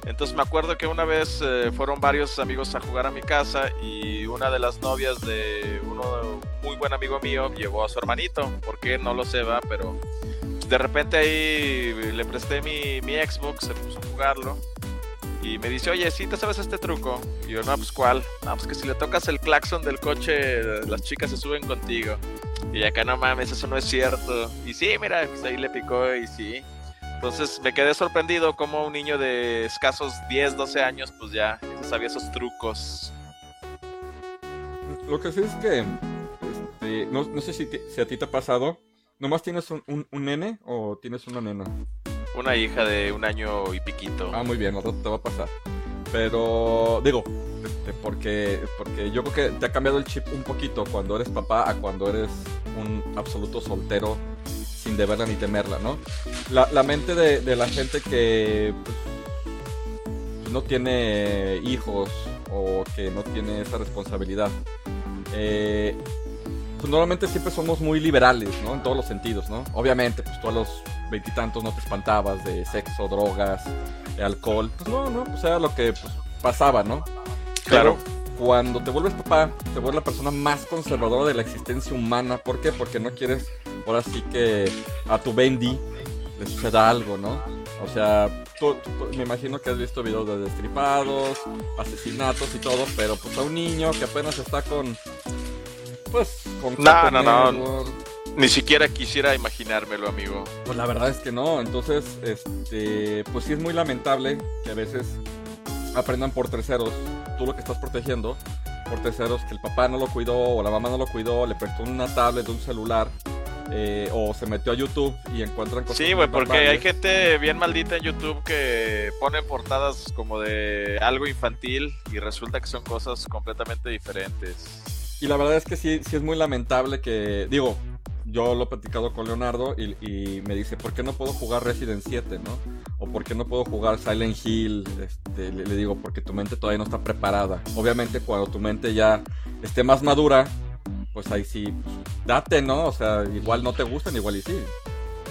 Entonces me acuerdo que una vez eh, fueron varios amigos a jugar a mi casa y una de las novias de uno muy buen amigo mío llevó a su hermanito. ¿Por qué? No lo sé, va, pero de repente ahí le presté mi, mi Xbox, se puso a jugarlo. Y me dice, oye, ¿sí te sabes este truco? Y yo, no, pues ¿cuál? No, pues que si le tocas el claxon del coche, las chicas se suben contigo. Y acá no mames, eso no es cierto. Y sí, mira, pues ahí le picó y sí. Entonces me quedé sorprendido como un niño de escasos 10, 12 años, pues ya sabía esos trucos. Lo que sí es que, este, no, no sé si, si a ti te ha pasado, ¿Nomás tienes un, un, nene o tienes una nena? Una hija de un año y piquito. Ah, muy bien, otro te va a pasar. Pero, digo, este, porque, porque yo creo que te ha cambiado el chip un poquito cuando eres papá a cuando eres un absoluto soltero sin deberla ni temerla, ¿no? La, la mente de, de, la gente que pues, no tiene hijos o que no tiene esa responsabilidad. Eh, pues, normalmente siempre somos muy liberales, ¿no? En todos los sentidos, ¿no? Obviamente, pues tú a los veintitantos no te espantabas de sexo, drogas, de alcohol. Pues no, no, pues era lo que pues, pasaba, ¿no? Claro. cuando te vuelves papá, te vuelves la persona más conservadora de la existencia humana. ¿Por qué? Porque no quieres, ahora sí que a tu Bendy le suceda algo, ¿no? O sea, me imagino que has visto videos de destripados, asesinatos y todo, pero pues a un niño que apenas está con pues con no, no, no. Ni siquiera quisiera imaginármelo, amigo. Pues la verdad es que no. Entonces, este, pues sí es muy lamentable que a veces aprendan por terceros. Tú lo que estás protegiendo por terceros que el papá no lo cuidó o la mamá no lo cuidó, le prestó una tablet, un celular. Eh, o se metió a YouTube y encuentran cosas. Sí, güey, porque hay gente bien maldita en YouTube que pone portadas como de algo infantil y resulta que son cosas completamente diferentes. Y la verdad es que sí, sí es muy lamentable que, digo, yo lo he platicado con Leonardo y, me dice, ¿por qué no puedo jugar Resident 7, no? O ¿por qué no puedo jugar Silent Hill? Este, le, digo, porque tu mente todavía no está preparada. Obviamente cuando tu mente ya esté más madura, pues ahí sí, pues, date, ¿no? O sea, igual no te gustan, igual y sí.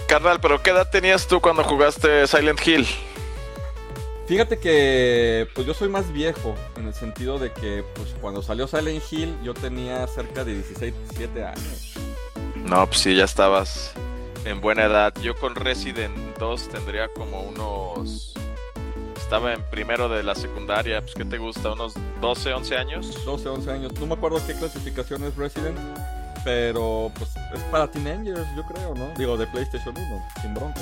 Carnal, pero ¿qué edad tenías tú cuando jugaste Silent Hill? Fíjate que pues yo soy más viejo en el sentido de que pues cuando salió Silent Hill yo tenía cerca de 16, 17 años. No, pues sí, ya estabas en buena edad. Yo con Resident 2 tendría como unos estaba en primero de la secundaria, pues ¿qué te gusta? ¿Unos 12, 11 años? 12, 11 años. No me acuerdo qué clasificación es Resident, pero pues es para teenagers, yo creo, ¿no? Digo, de PlayStation 1, sin bronca.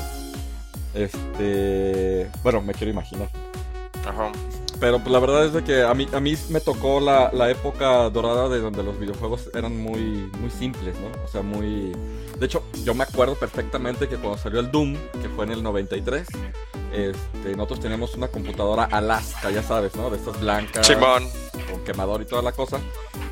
Este. Bueno, me quiero imaginar. Ajá. Pero pues, la verdad es de que a mí, a mí me tocó la, la, época dorada de donde los videojuegos eran muy, muy simples, ¿no? O sea, muy... De hecho, yo me acuerdo perfectamente que cuando salió el Doom, que fue en el 93, este, nosotros teníamos una computadora Alaska, ya sabes, ¿no? De estas blancas. Simón. Con quemador y toda la cosa.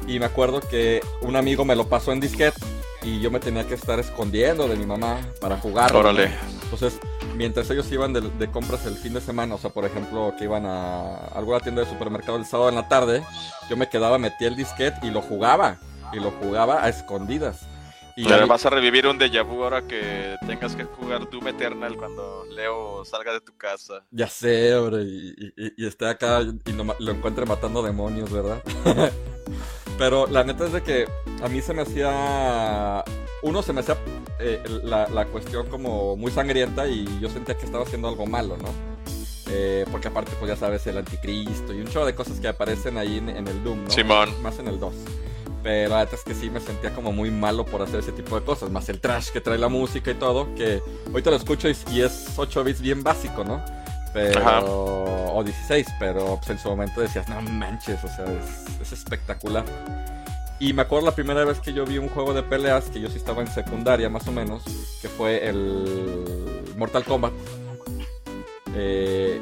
Y me acuerdo que un amigo me lo pasó en disquete y yo me tenía que estar escondiendo de mi mamá para jugar. Órale. Entonces, mientras ellos iban de, compras el fin de semana, o sea, por ejemplo, que iban a alguna tienda de supermercado el sábado en la tarde, yo me quedaba, metía el disquete y lo jugaba. Y lo jugaba a escondidas. Y vas a revivir un déjà vu ahora que tengas que jugar Doom Eternal cuando Leo salga de tu casa. Ya sé, hombre, y, y, esté acá y lo encuentre matando demonios, ¿verdad? Pero la neta es de que a mí se me hacía. Uno se me hacía eh, la, cuestión como muy sangrienta y yo sentía que estaba haciendo algo malo, ¿no? Eh, porque aparte, pues ya sabes, el anticristo y un chorro de cosas que aparecen ahí en, el Doom, ¿no? Simón. Más en el 2. Pero la es que sí me sentía como muy malo por hacer ese tipo de cosas. Más el trash que trae la música y todo. Que hoy te lo escucho y, es 8 bits bien básico, ¿no? Pero. O 16, pero pues, en su momento decías, no manches, o sea, es espectacular. Y me acuerdo la primera vez que yo vi un juego de peleas, que yo sí estaba en secundaria más o menos, que fue el Mortal Kombat. Eh,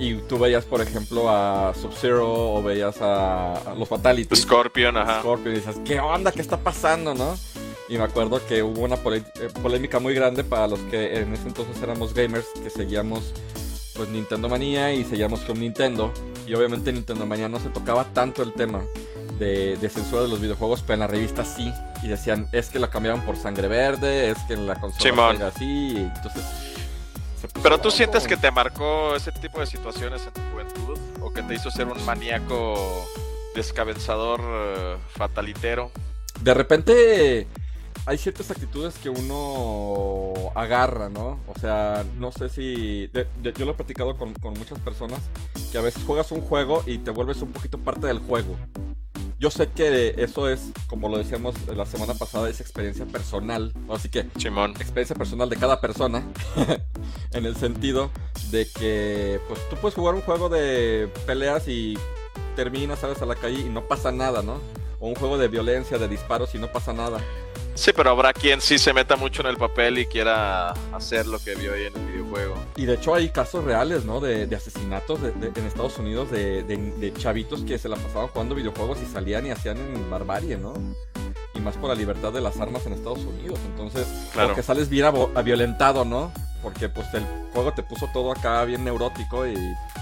y tú veías, por ejemplo, a Sub-Zero o veías a, los Fatality. Scorpion, ajá. Scorpion y dices, ¿qué onda? ¿Qué está pasando, no? Y me acuerdo que hubo una eh, polémica muy grande para los que en ese entonces éramos gamers, que seguíamos pues Nintendo Manía y seguíamos con Nintendo. Y obviamente Nintendo Manía no se tocaba tanto el tema de, censura de los videojuegos, pero en la revista sí. Y decían, es que lo cambiaban por sangre verde, es que en la consola era así. entonces. Pero tú sientes que te marcó ese tipo de situaciones en tu juventud o que te hizo ser un maníaco descabezador eh, fatalitero. De repente hay ciertas actitudes que uno agarra, ¿no? O sea, no sé si... yo lo he platicado con, muchas personas, que a veces juegas un juego y te vuelves un poquito parte del juego. Yo sé que eso es, como lo decíamos la semana pasada, es experiencia personal. Así que, Simón. experiencia personal de cada persona. en el sentido de que, pues tú puedes jugar un juego de peleas y terminas, sales a la calle y no pasa nada, ¿no? O un juego de violencia, de disparos y no pasa nada. Sí, pero habrá quien sí se meta mucho en el papel y quiera hacer lo que vio ahí en el videojuego. Y de hecho hay casos reales, ¿no? De, asesinatos en Estados Unidos de, chavitos que se la pasaban jugando videojuegos y salían y hacían en barbarie, ¿no? Y más por la libertad de las armas en Estados Unidos. Entonces, claro. que sales bien violentado, ¿no? Porque pues el juego te puso todo acá bien neurótico y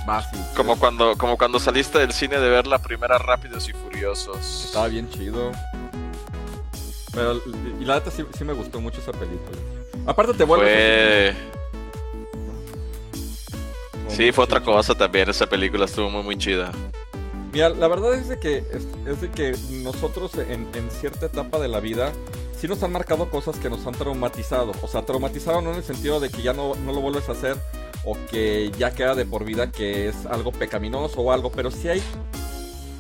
vas y... Como cuando, como cuando saliste del cine de ver la primera Rápidos y Furiosos. Estaba bien chido. Pero, y la neta sí, me gustó mucho esa película. Aparte te vuelve... Sí, fue otra cosa también. Esa película estuvo muy, muy chida. Mira, la verdad es de que, es, de que nosotros en, cierta etapa de la vida sí nos han marcado cosas que nos han traumatizado. O sea, traumatizado no en el sentido de que ya no, no lo vuelves a hacer o que ya queda de por vida que es algo pecaminoso o algo, pero sí hay,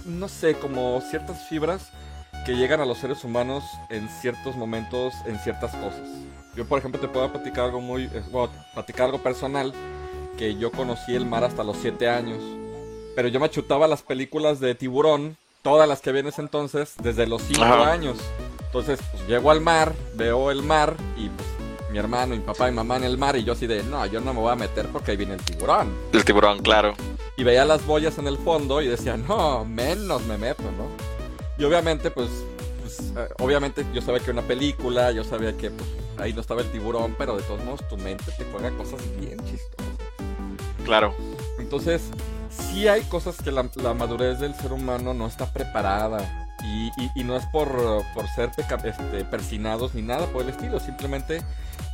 no sé, como ciertas fibras que llegan a los seres humanos en ciertos momentos, en ciertas cosas. Yo, por ejemplo, te puedo platicar algo muy, bueno, platicar algo personal, que yo conocí el mar hasta los 7 años. Pero yo me chutaba las películas de tiburón, todas las que vienes entonces, desde los 5 años. Entonces, pues, llego al mar, veo el mar y pues mi hermano, mi papá y mamá en el mar y yo así de, no, yo no me voy a meter porque ahí viene el tiburón. El tiburón, claro. Y veía las boyas en el fondo y decía, no, menos me meto, ¿no? Y obviamente, pues, pues eh, obviamente yo sabía que era una película, yo sabía que pues, ahí no estaba el tiburón, pero de todos modos tu mente te juega cosas bien chistosas. Claro. Entonces, sí hay cosas que la, madurez del ser humano no está preparada. Y, y, no es por, por ser este, persinados ni nada por el estilo, simplemente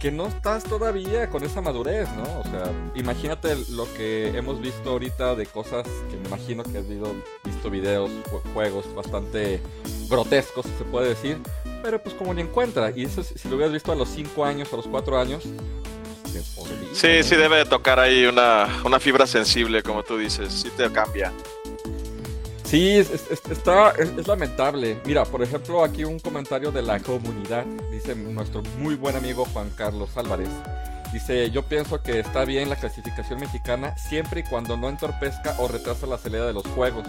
que no estás todavía con esa madurez, ¿no? O sea, imagínate lo que hemos visto ahorita de cosas que me imagino que has visto videos, juegos bastante grotescos, se puede decir, pero pues como ni encuentra. Y eso si lo hubieras visto a los 5 años, a los 4 años, Sí, sí debe de tocar ahí una, una fibra sensible, como tú dices, sí te cambia. Sí, es, está, es, lamentable. Mira, por ejemplo, aquí un comentario de la comunidad, dice nuestro muy buen amigo Juan Carlos Álvarez. Dice, yo pienso que está bien la clasificación mexicana siempre y cuando no entorpezca o retrasa la salida de los juegos.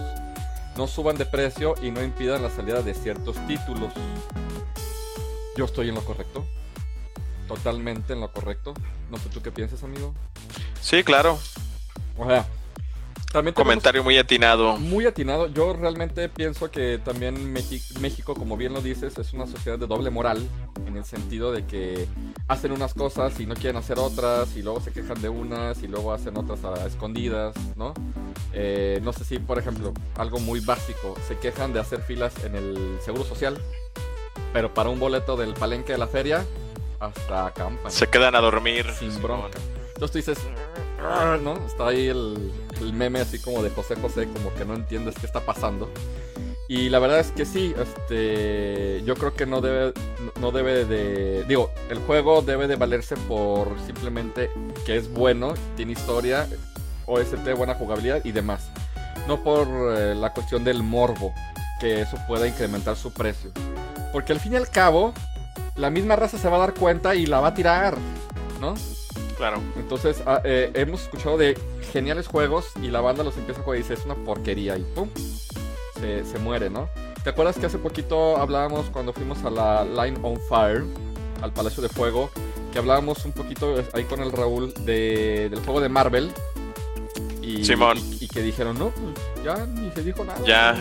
No suban de precio y no impidan la salida de ciertos títulos. Yo estoy en lo correcto. Totalmente en lo correcto. No sé tú qué piensas, amigo. Sí, claro. O sea, Comentario muy atinado. Muy atinado. Yo realmente pienso que también México, como bien lo dices, es una sociedad de doble moral, en el sentido de que hacen unas cosas y no quieren hacer otras, y luego se quejan de unas y luego hacen otras a escondidas, ¿no? Eh, no sé si, por ejemplo, algo muy básico, se quejan de hacer filas en el Seguro Social, pero para un boleto del palenque de la feria, hasta acampan. Se quedan a dormir. Sin bronca. Entonces tú dices, ah", ¿no? Está ahí el, meme así como de José José, como que no entiendes qué está pasando. Y la verdad es que sí, este, yo creo que no debe, no debe de, digo, el juego debe de valerse por simplemente que es bueno, tiene historia, OST, buena jugabilidad y demás. No por eh, la cuestión del morbo, que eso pueda incrementar su precio. Porque al fin y al cabo, la misma raza se va a dar cuenta y la va a tirar, ¿no? Claro. Entonces, ah, eh, hemos escuchado de geniales juegos y la banda los empieza a jugar y dice, es una porquería y ¡pum! Se, muere, ¿no? ¿Te acuerdas que hace poquito hablábamos cuando fuimos a la Line on Fire, al Palacio de Fuego, que hablábamos un poquito ahí con el Raúl de, del juego de Marvel. Y, Simón. Y, que dijeron, no, pues ya ni se dijo nada. Ya.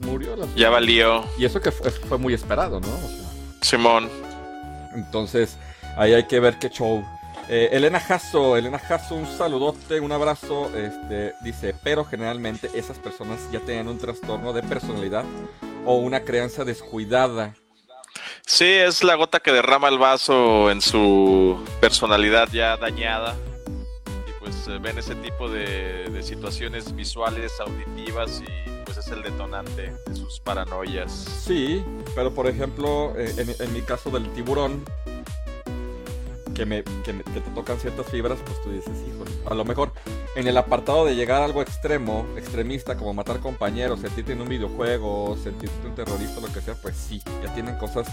Murió la Ya valió. Y eso que fue, fue muy esperado, ¿no? O sea, Simón. entonces, ahí hay que ver qué show. Eh, Elena Jasso, Elena Jasso, un saludote, un abrazo. Este, dice, pero generalmente esas personas ya tienen un trastorno de personalidad o una crianza descuidada. Sí, es la gota que derrama el vaso en su personalidad ya dañada. Y pues eh, ven ese tipo de, de situaciones visuales, auditivas y pues es el detonante de sus paranoias. Sí, pero por ejemplo, eh, en, en mi caso del tiburón, que, me, que, me- que te tocan ciertas fibras, pues tú dices, híjole, a lo mejor en el apartado de llegar a algo extremo, extremista, como matar compañeros, sentirte en un videojuego, sentirte un terrorista, lo que sea, pues sí, ya tienen cosas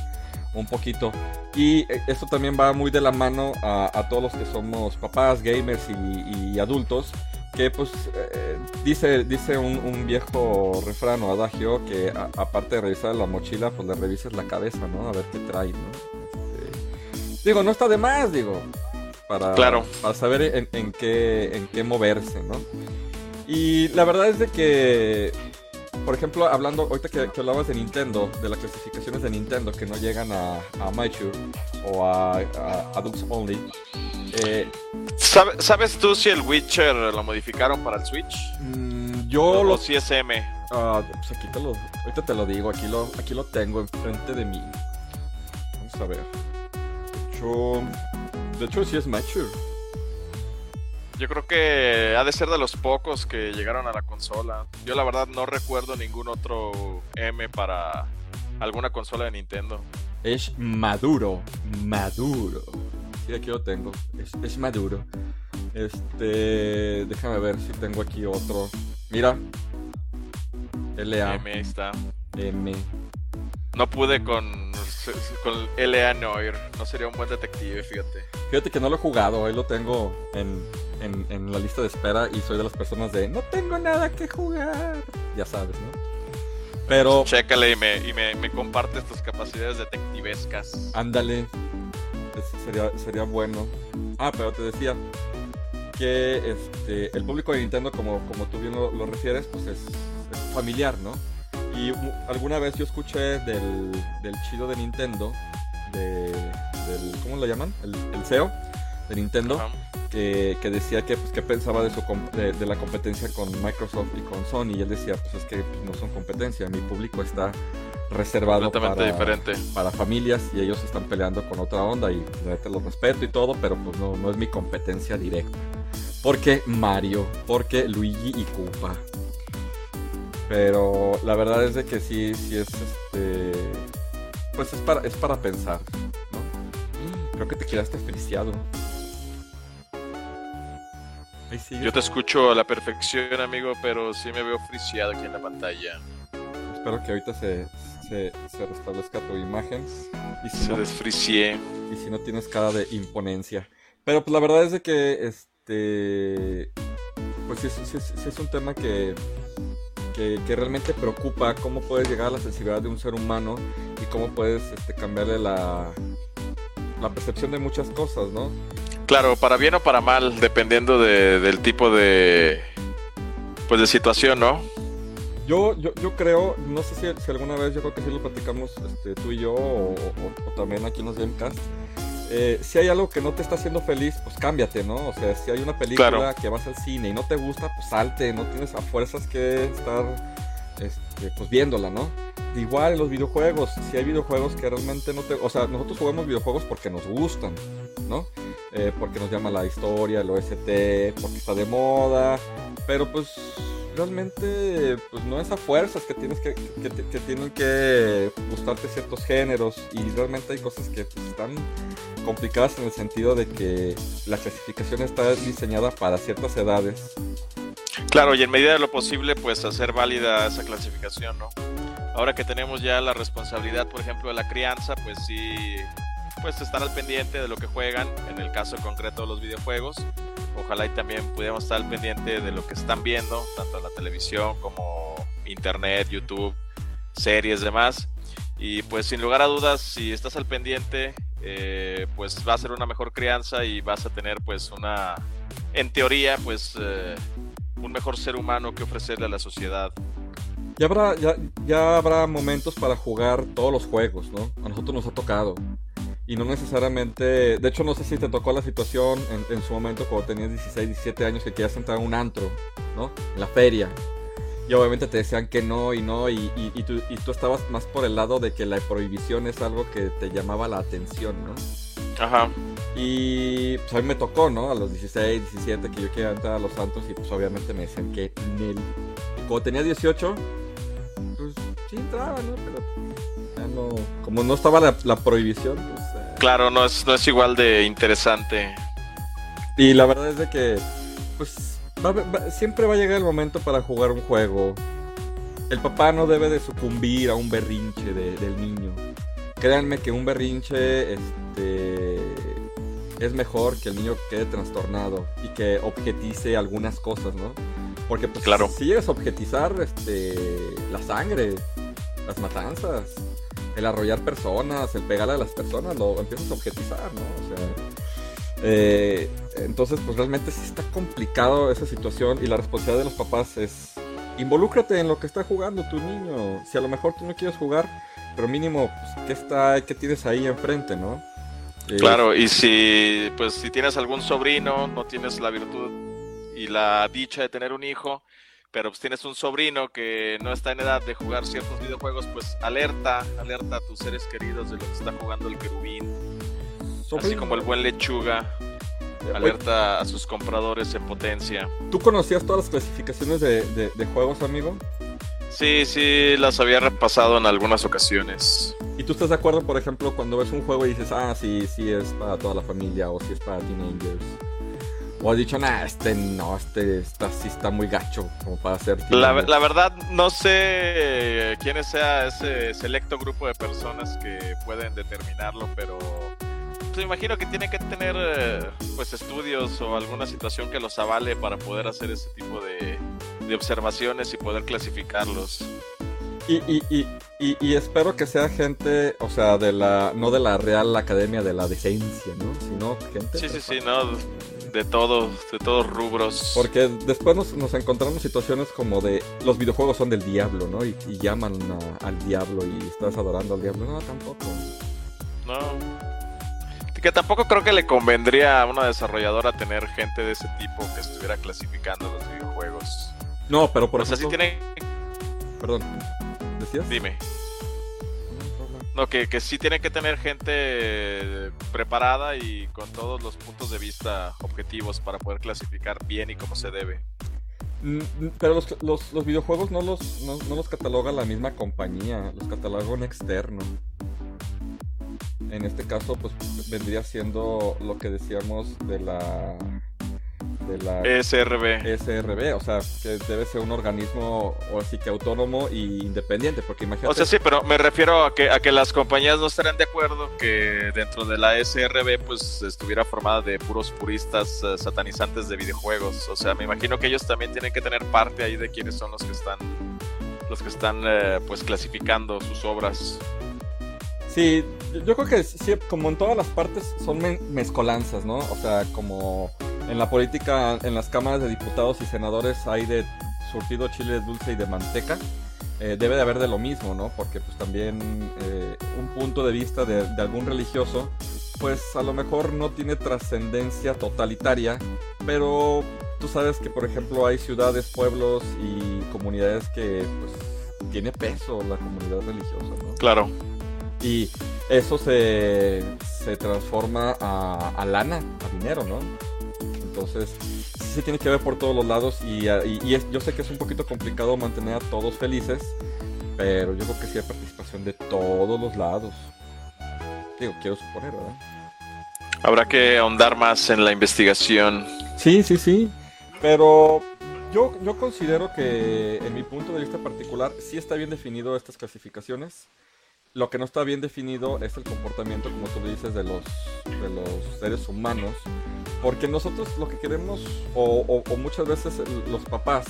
un poquito. Y eh, esto también va muy de la mano a, a todos los que somos papás, gamers y, y adultos, que pues eh, dice, dice un, un viejo refrán o adagio que a- aparte de revisar la mochila, pues le revises la cabeza, ¿no? A ver qué trae, ¿no? Digo, no está de más, digo, para, Claro. para saber en, en qué, en qué moverse, ¿no? Y la verdad es de que, por ejemplo, hablando, ahorita que, que hablabas de Nintendo, de las clasificaciones de Nintendo que no llegan a, a Mature o a, a Adults Only, eh, ¿Sabe- ¿Sabes tú si el Witcher lo modificaron para el Switch? mm, yo o lo los CSM. Ah, pues aquí te lo, ahorita te lo digo, aquí lo, aquí lo tengo enfrente de mí. Vamos a ver. De hecho, de hecho sí es mature. Yo creo que ha de ser de los pocos que llegaron a la consola. Yo la verdad no recuerdo ningún otro M para alguna consola de Nintendo. Es maduro, maduro. Sí, aquí lo tengo. Es, es maduro. Este, déjame ver si tengo aquí otro. Mira. LA M está. M. No pude con, con L.A. Noir. No sería un buen detective, fíjate. Fíjate que no lo he jugado, ahí lo tengo en, en, en la lista de espera y soy de las personas de no tengo nada que jugar. Ya sabes, ¿no? Pero Chécale y me, y me, me compartes tus capacidades detectivescas. ándale, sería, sería bueno. Ah, pero te decía que este, el público de Nintendo, como, como tú bien lo, lo refieres, pues es, es familiar, ¿no? Y alguna vez yo escuché del, del chido de Nintendo, de, del, ¿cómo lo llaman? El, el CEO de Nintendo. Que, que decía que, pues, que pensaba de, su de, de la competencia con Microsoft y con Sony. Y él decía, pues es que no son competencia, mi público está reservado para, diferente. para familias y ellos están peleando con otra onda y neta los respeto y todo, pero pues no, no es mi competencia directa. Porque Mario, porque Luigi y Koopa. Pero la verdad es de que sí, sí es este... Pues es para, es para pensar, ¿no? Creo que te quedaste friciado. Yo te escucho a la perfección, amigo, pero sí me veo friseado aquí en la pantalla. Espero que ahorita se, se, se restablezca tu imagen. Y si, Se no, desfricié. y si no tienes cara de imponencia. Pero pues la verdad es de que este. Pues sí, sí es- sí es un tema que, que, que realmente preocupa cómo puedes llegar a la sensibilidad de un ser humano y cómo puedes este, cambiarle la, la percepción de muchas cosas, ¿no? Claro, para bien o para mal, dependiendo de- del tipo de pues de situación, ¿no? Yo, yo, yo creo, no sé si, si alguna vez, yo creo que sí lo platicamos este, tú y yo, o, o- o también aquí en los Gamecast. Eh, si hay algo que no te está haciendo feliz, pues cámbiate, ¿no? O sea, si hay una película Claro. que vas al cine y no te gusta, pues salte, no tienes a fuerzas que estar este, pues viéndola, ¿no? Igual en los videojuegos, si hay videojuegos que realmente no te... O sea, nosotros jugamos videojuegos porque nos gustan, ¿no? Eh, porque nos llama la historia, el OST, porque está de moda, pero pues realmente pues no es a fuerzas que tienes que, que, tienen que gustarte ciertos géneros y realmente hay cosas que pues, están complicadas en el sentido de que la clasificación está diseñada para ciertas edades Claro, y en medida de lo posible, pues hacer válida esa clasificación, ¿no? Ahora que tenemos ya la responsabilidad, por ejemplo, de la crianza, pues sí, pues estar al pendiente de lo que juegan, en el caso concreto de los videojuegos. Ojalá y también pudiéramos estar al pendiente de lo que están viendo, tanto en la televisión como internet, YouTube, series, demás. Y pues sin lugar a dudas, si estás al pendiente eh, pues va a ser una mejor crianza y vas a tener pues una, en teoría, pues eh, un mejor ser humano que ofrecerle a la sociedad. Ya habrá, ya, ya habrá momentos para jugar todos los juegos, ¿no? A nosotros nos ha tocado. Y no necesariamente, de hecho no sé si te tocó la situación en, en su momento cuando tenías 16, 17 años que querías entrar a un antro, ¿no? En la feria. Y obviamente te decían que no y no, y, y, y, tú, y tú estabas más por el lado de que la prohibición es algo que te llamaba la atención, ¿no? Ajá. Y pues a mí me tocó, ¿no? A los 16, 17 que yo quería entrar a los santos y pues obviamente me decían que Nel. Y cuando tenía 18, pues sí entraba, ¿no? Pero ya no, como no estaba la, la prohibición, pues... Claro, no es, no es igual de interesante. Y la verdad es de que, pues, va- va- siempre va a llegar el momento para jugar un juego. El papá no debe de sucumbir a un berrinche de- del niño. Créanme que un berrinche, este, es mejor que el niño quede trastornado y que objetice algunas cosas, ¿no? Porque, pues, Claro. si llegas a objetizar, este, la sangre, las matanzas, el arrollar personas, el pegarle a las personas, lo empiezas a objetizar, ¿no? Eh, entonces, pues realmente sí está complicado esa situación y la responsabilidad de los papás es involúcrate en lo que está jugando tu niño. Si a lo mejor tú no quieres jugar, pero mínimo, pues, ¿qué está, qué tienes ahí enfrente, no? Eh, Claro, y si pues si tienes algún sobrino, no tienes la virtud y la dicha de tener un hijo, pero pues tienes un sobrino que no está en edad de jugar ciertos videojuegos, pues alerta, alerta a tus seres queridos de lo que está jugando el querubín, así sobrino, como el buen lechuga, alerta a sus compradores en potencia. ¿Tú conocías todas las clasificaciones de, de- de juegos, amigo? Sí, sí, las había repasado en algunas ocasiones. ¿Y tú estás de acuerdo, por ejemplo, cuando ves un juego y dices, ah, sí, sí es para toda la familia o sí es para teenagers? O has dicho, nah, este no, este está, sí está muy gacho como para ser La, teenager"? la verdad, no sé quiénes sea ese selecto grupo de personas que pueden determinarlo, pero pues, me imagino que tienen que tener eh, pues estudios o alguna situación que los avale para poder hacer ese tipo de, de observaciones y poder clasificarlos. Y, y, y, y, y espero que sea gente, o sea, de la, no de la Real Academia de la Decencia, ¿no? Sino gente... Sí, sí, sí, no, de todos, de todos rubros. Porque después nos, nos encontramos situaciones como de los videojuegos son del diablo, ¿no? Y, llaman a- al diablo y estás adorando al diablo. No, tampoco. No. Que tampoco creo que le convendría a una desarrolladora tener gente de ese tipo que estuviera clasificando los videojuegos. No, pero por o sea, sí tienen Perdón. ¿Decías? Dime. No, que, que sí tiene que tener gente preparada y con todos los puntos de vista objetivos para poder clasificar bien y como se debe. Mm, mm, Pero los, los, los videojuegos no los, no, no los cataloga la misma compañía, los cataloga un externo. En este caso, pues vendría siendo lo que decíamos de la de la SRB. SRB, o sea, que debe ser un organismo o así que autónomo e independiente, porque imagínate. O sea, sí, pero me refiero a que, a que las compañías no estarán de acuerdo que dentro de la SRB pues estuviera formada de puros puristas eh, satanizantes de videojuegos. O sea, me imagino que ellos también tienen que tener parte ahí de quiénes son los que están los que están eh, pues clasificando sus obras. Sí, yo, creo que sí, como en todas las partes son me- mezcolanzas, ¿no? O sea, como en la política, en las cámaras de diputados y senadores hay de surtido chile dulce y de manteca. eh, debe de haber de lo mismo, ¿no? Porque pues también eh, un punto de vista de, de algún religioso, pues a lo mejor no tiene trascendencia totalitaria, pero tú sabes que por ejemplo hay ciudades, pueblos y comunidades que pues tiene peso la comunidad religiosa, ¿no? Claro. Y eso se, se transforma a, a lana, a dinero, ¿no? Entonces, sí se tiene que ver por todos los lados y, y- y es- yo sé que es un poquito complicado mantener a todos felices, pero yo creo que sí hay participación de todos los lados. Digo, quiero suponer, ¿verdad? Habrá que ahondar más en la investigación. Sí, sí, sí. Pero yo, yo considero que, en mi punto de vista particular, sí está bien definido estas clasificaciones. Lo que no está bien definido es el comportamiento, como tú dices, de los, de los seres humanos. Porque nosotros lo que queremos, o, muchas veces los papás,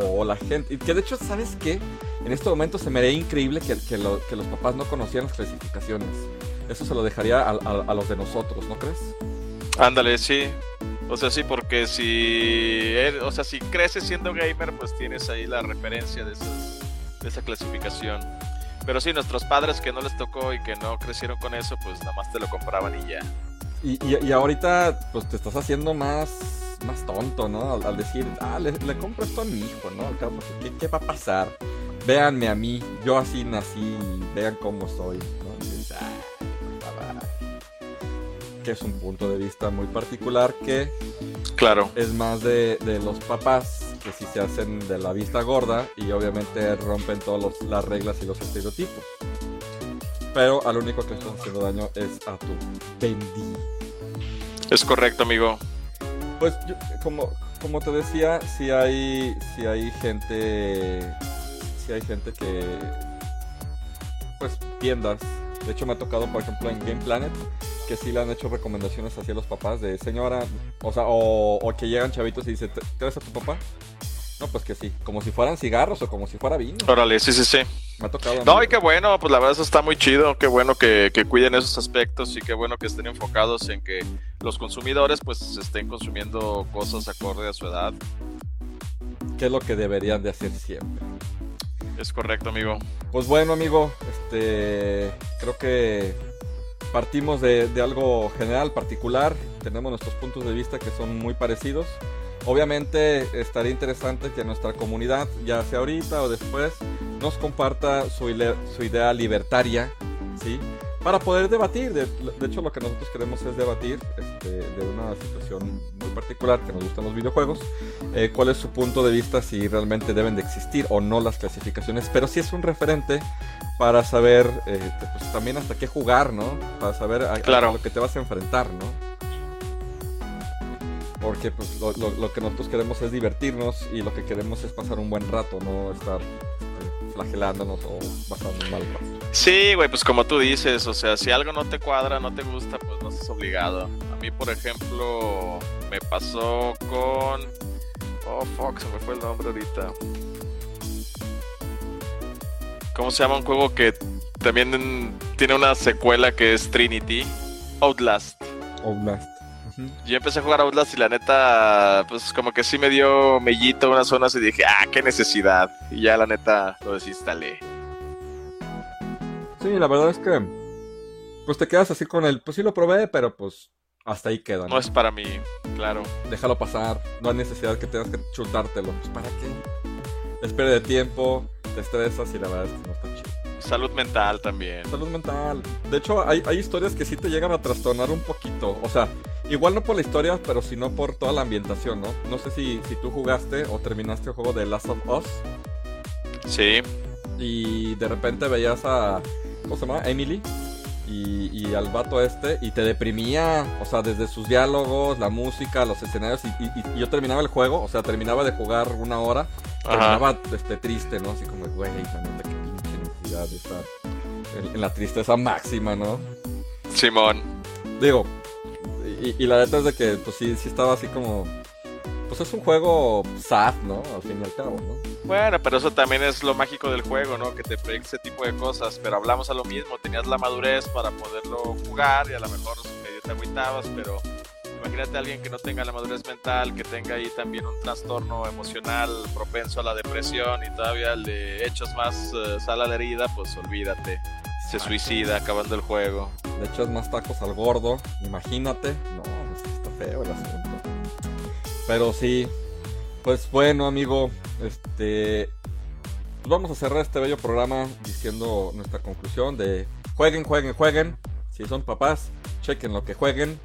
o la gente, y que de hecho, ¿sabes qué? En este momento se me haría increíble que, que lo- que los papás no conocieran las clasificaciones. eso se lo dejaría a, a los de nosotros, ¿no crees? Ándale, sí. O sea, sí, porque si, o sea, si creces siendo gamer, pues tienes ahí la referencia de, de esa clasificación. Pero sí, nuestros padres que no les tocó y que no crecieron con eso, pues nada más te lo compraban y ya. Y, y, ahorita, pues te estás haciendo más, más tonto, ¿no? Al, decir, ah, le, compro esto a mi hijo, ¿no? ¿qué, ¿qué, va a pasar? Véanme a mí, yo así nací, vean cómo soy, ¿no? que es un punto de vista muy particular que claro es más de, los papás que si se hacen de la vista gorda y obviamente rompen todas las reglas y los estereotipos. Pero al único que están haciendo daño es a tu Bendy. Es correcto, amigo. Pues como, como te decía, si hay, si hay gente, si hay gente que, pues tiendas. De hecho me ha tocado, por ejemplo, en Game Planet que sí le han hecho recomendaciones hacia los papás de señora, o sea, o, que llegan chavitos y dicen, ¿traes a tu papá? No, pues que sí, como si fueran cigarros o como si fuera vino. Órale, sí, sí, sí. Me ha tocado. No, y qué bueno, pues la verdad eso está muy chido, qué bueno que, que, cuiden esos aspectos y qué bueno que estén enfocados en que los consumidores pues estén consumiendo cosas acorde a su edad. ¿Qué es lo que deberían de hacer siempre? Es correcto, amigo. Pues bueno, amigo, este creo que partimos de, algo general, particular, tenemos nuestros puntos de vista que son muy parecidos. Obviamente estaría interesante que nuestra comunidad, ya sea ahorita o después, nos comparta su, su idea libertaria, ¿sí? para poder debatir. De, hecho, lo que nosotros queremos es debatir este, de una situación muy particular que nos gustan los videojuegos. Eh, ¿Cuál es su punto de vista si realmente deben de existir o no las clasificaciones? Pero sí es un referente para saber eh, pues, también hasta qué jugar, ¿no? Para saber a, lo que te vas a enfrentar, ¿no? Porque pues, lo, lo, que nosotros queremos es divertirnos y lo que queremos es pasar un buen rato, no estar flagelándonos o pasando mal Sí, güey, pues como tú dices, o sea, si algo no te cuadra, no te gusta, pues no estás obligado. A mí, por ejemplo, me pasó con... Oh, fuck, se me fue el nombre ahorita. ¿Cómo se llama un juego que también tiene una secuela que es Trinity? Outlast. Outlast. Yo empecé a jugar Outlast y la neta, pues como que sí me dio mellito unas zonas y dije, ah, qué necesidad. Y ya la neta lo desinstalé. Sí, la verdad es que, pues te quedas así con el, pues sí lo probé, pero pues hasta ahí queda. No, es para mí, claro. Déjalo pasar, no hay necesidad que tengas que chutártelo. Pues para qué. Espere de tiempo, te estresas y la verdad es que no está chido. Salud mental también. Salud mental. De hecho, hay, hay historias que sí te llegan a trastornar un poquito. O sea, Igual no por la historia, pero sino por toda la ambientación, ¿no? No sé si, si tú jugaste o terminaste el juego de Last of Us. Sí. Y de repente veías a. ¿Cómo se llama? Emily. Y, y, al vato este. Y te deprimía. O sea, desde sus diálogos, la música, los escenarios. Y, yo terminaba el juego. O sea, terminaba de jugar una hora. Terminaba este, triste, ¿no? Así como, güey, qué en, en la tristeza máxima, ¿no? Simón. Digo, y, la neta es de que, pues sí, sí estaba así como. Pues es un juego sad, ¿no? Al fin y al cabo, ¿no? Bueno, pero eso también es lo mágico del juego, ¿no? Que te proyecta ese tipo de cosas. Pero hablamos a lo mismo, tenías la madurez para poderlo jugar y a lo mejor medio te agüitabas, pero imagínate a alguien que no tenga la madurez mental, que tenga ahí también un trastorno emocional propenso a la depresión y todavía le echas más uh, sal a la herida, pues olvídate se suicida acabando el juego. Le echas más tacos al gordo, imagínate. No, está feo el asunto. Pero sí, pues bueno, amigo, este. Pues vamos a cerrar este bello programa diciendo nuestra conclusión de jueguen, jueguen, jueguen. Si son papás, chequen lo que jueguen.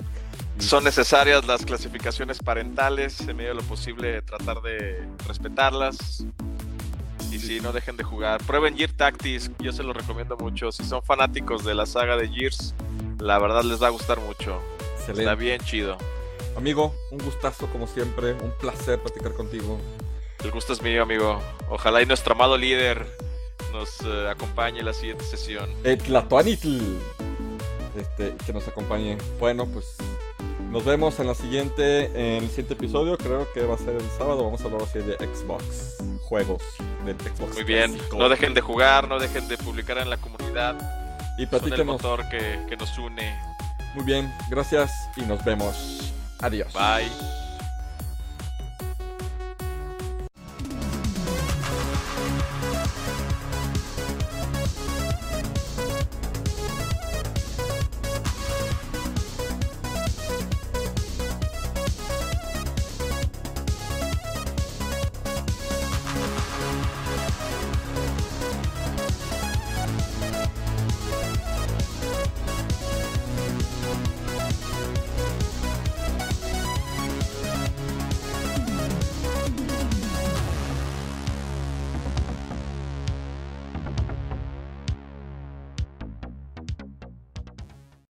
Son necesarias las clasificaciones parentales, en medio de lo posible tratar de respetarlas. Y si no dejen de jugar. Prueben Gear Tactics, yo se lo recomiendo mucho. Si son fanáticos de la saga de Gears, la verdad les va a gustar mucho. Está bien chido. Amigo, un gustazo como siempre, un placer platicar contigo. El gusto es mío, amigo. Ojalá y nuestro amado líder nos eh, acompañe en la siguiente sesión. El Tlatuanitl. Este, que nos acompañe. Bueno, pues nos vemos en la siguiente, en el siguiente episodio. Creo que va a ser el sábado. Vamos a hablar así de Xbox, juegos de Xbox. Muy bien. No dejen de jugar, no dejen de publicar en la comunidad. Y son el motor que, que nos une. Muy bien, gracias y nos vemos. Adiós. Bye.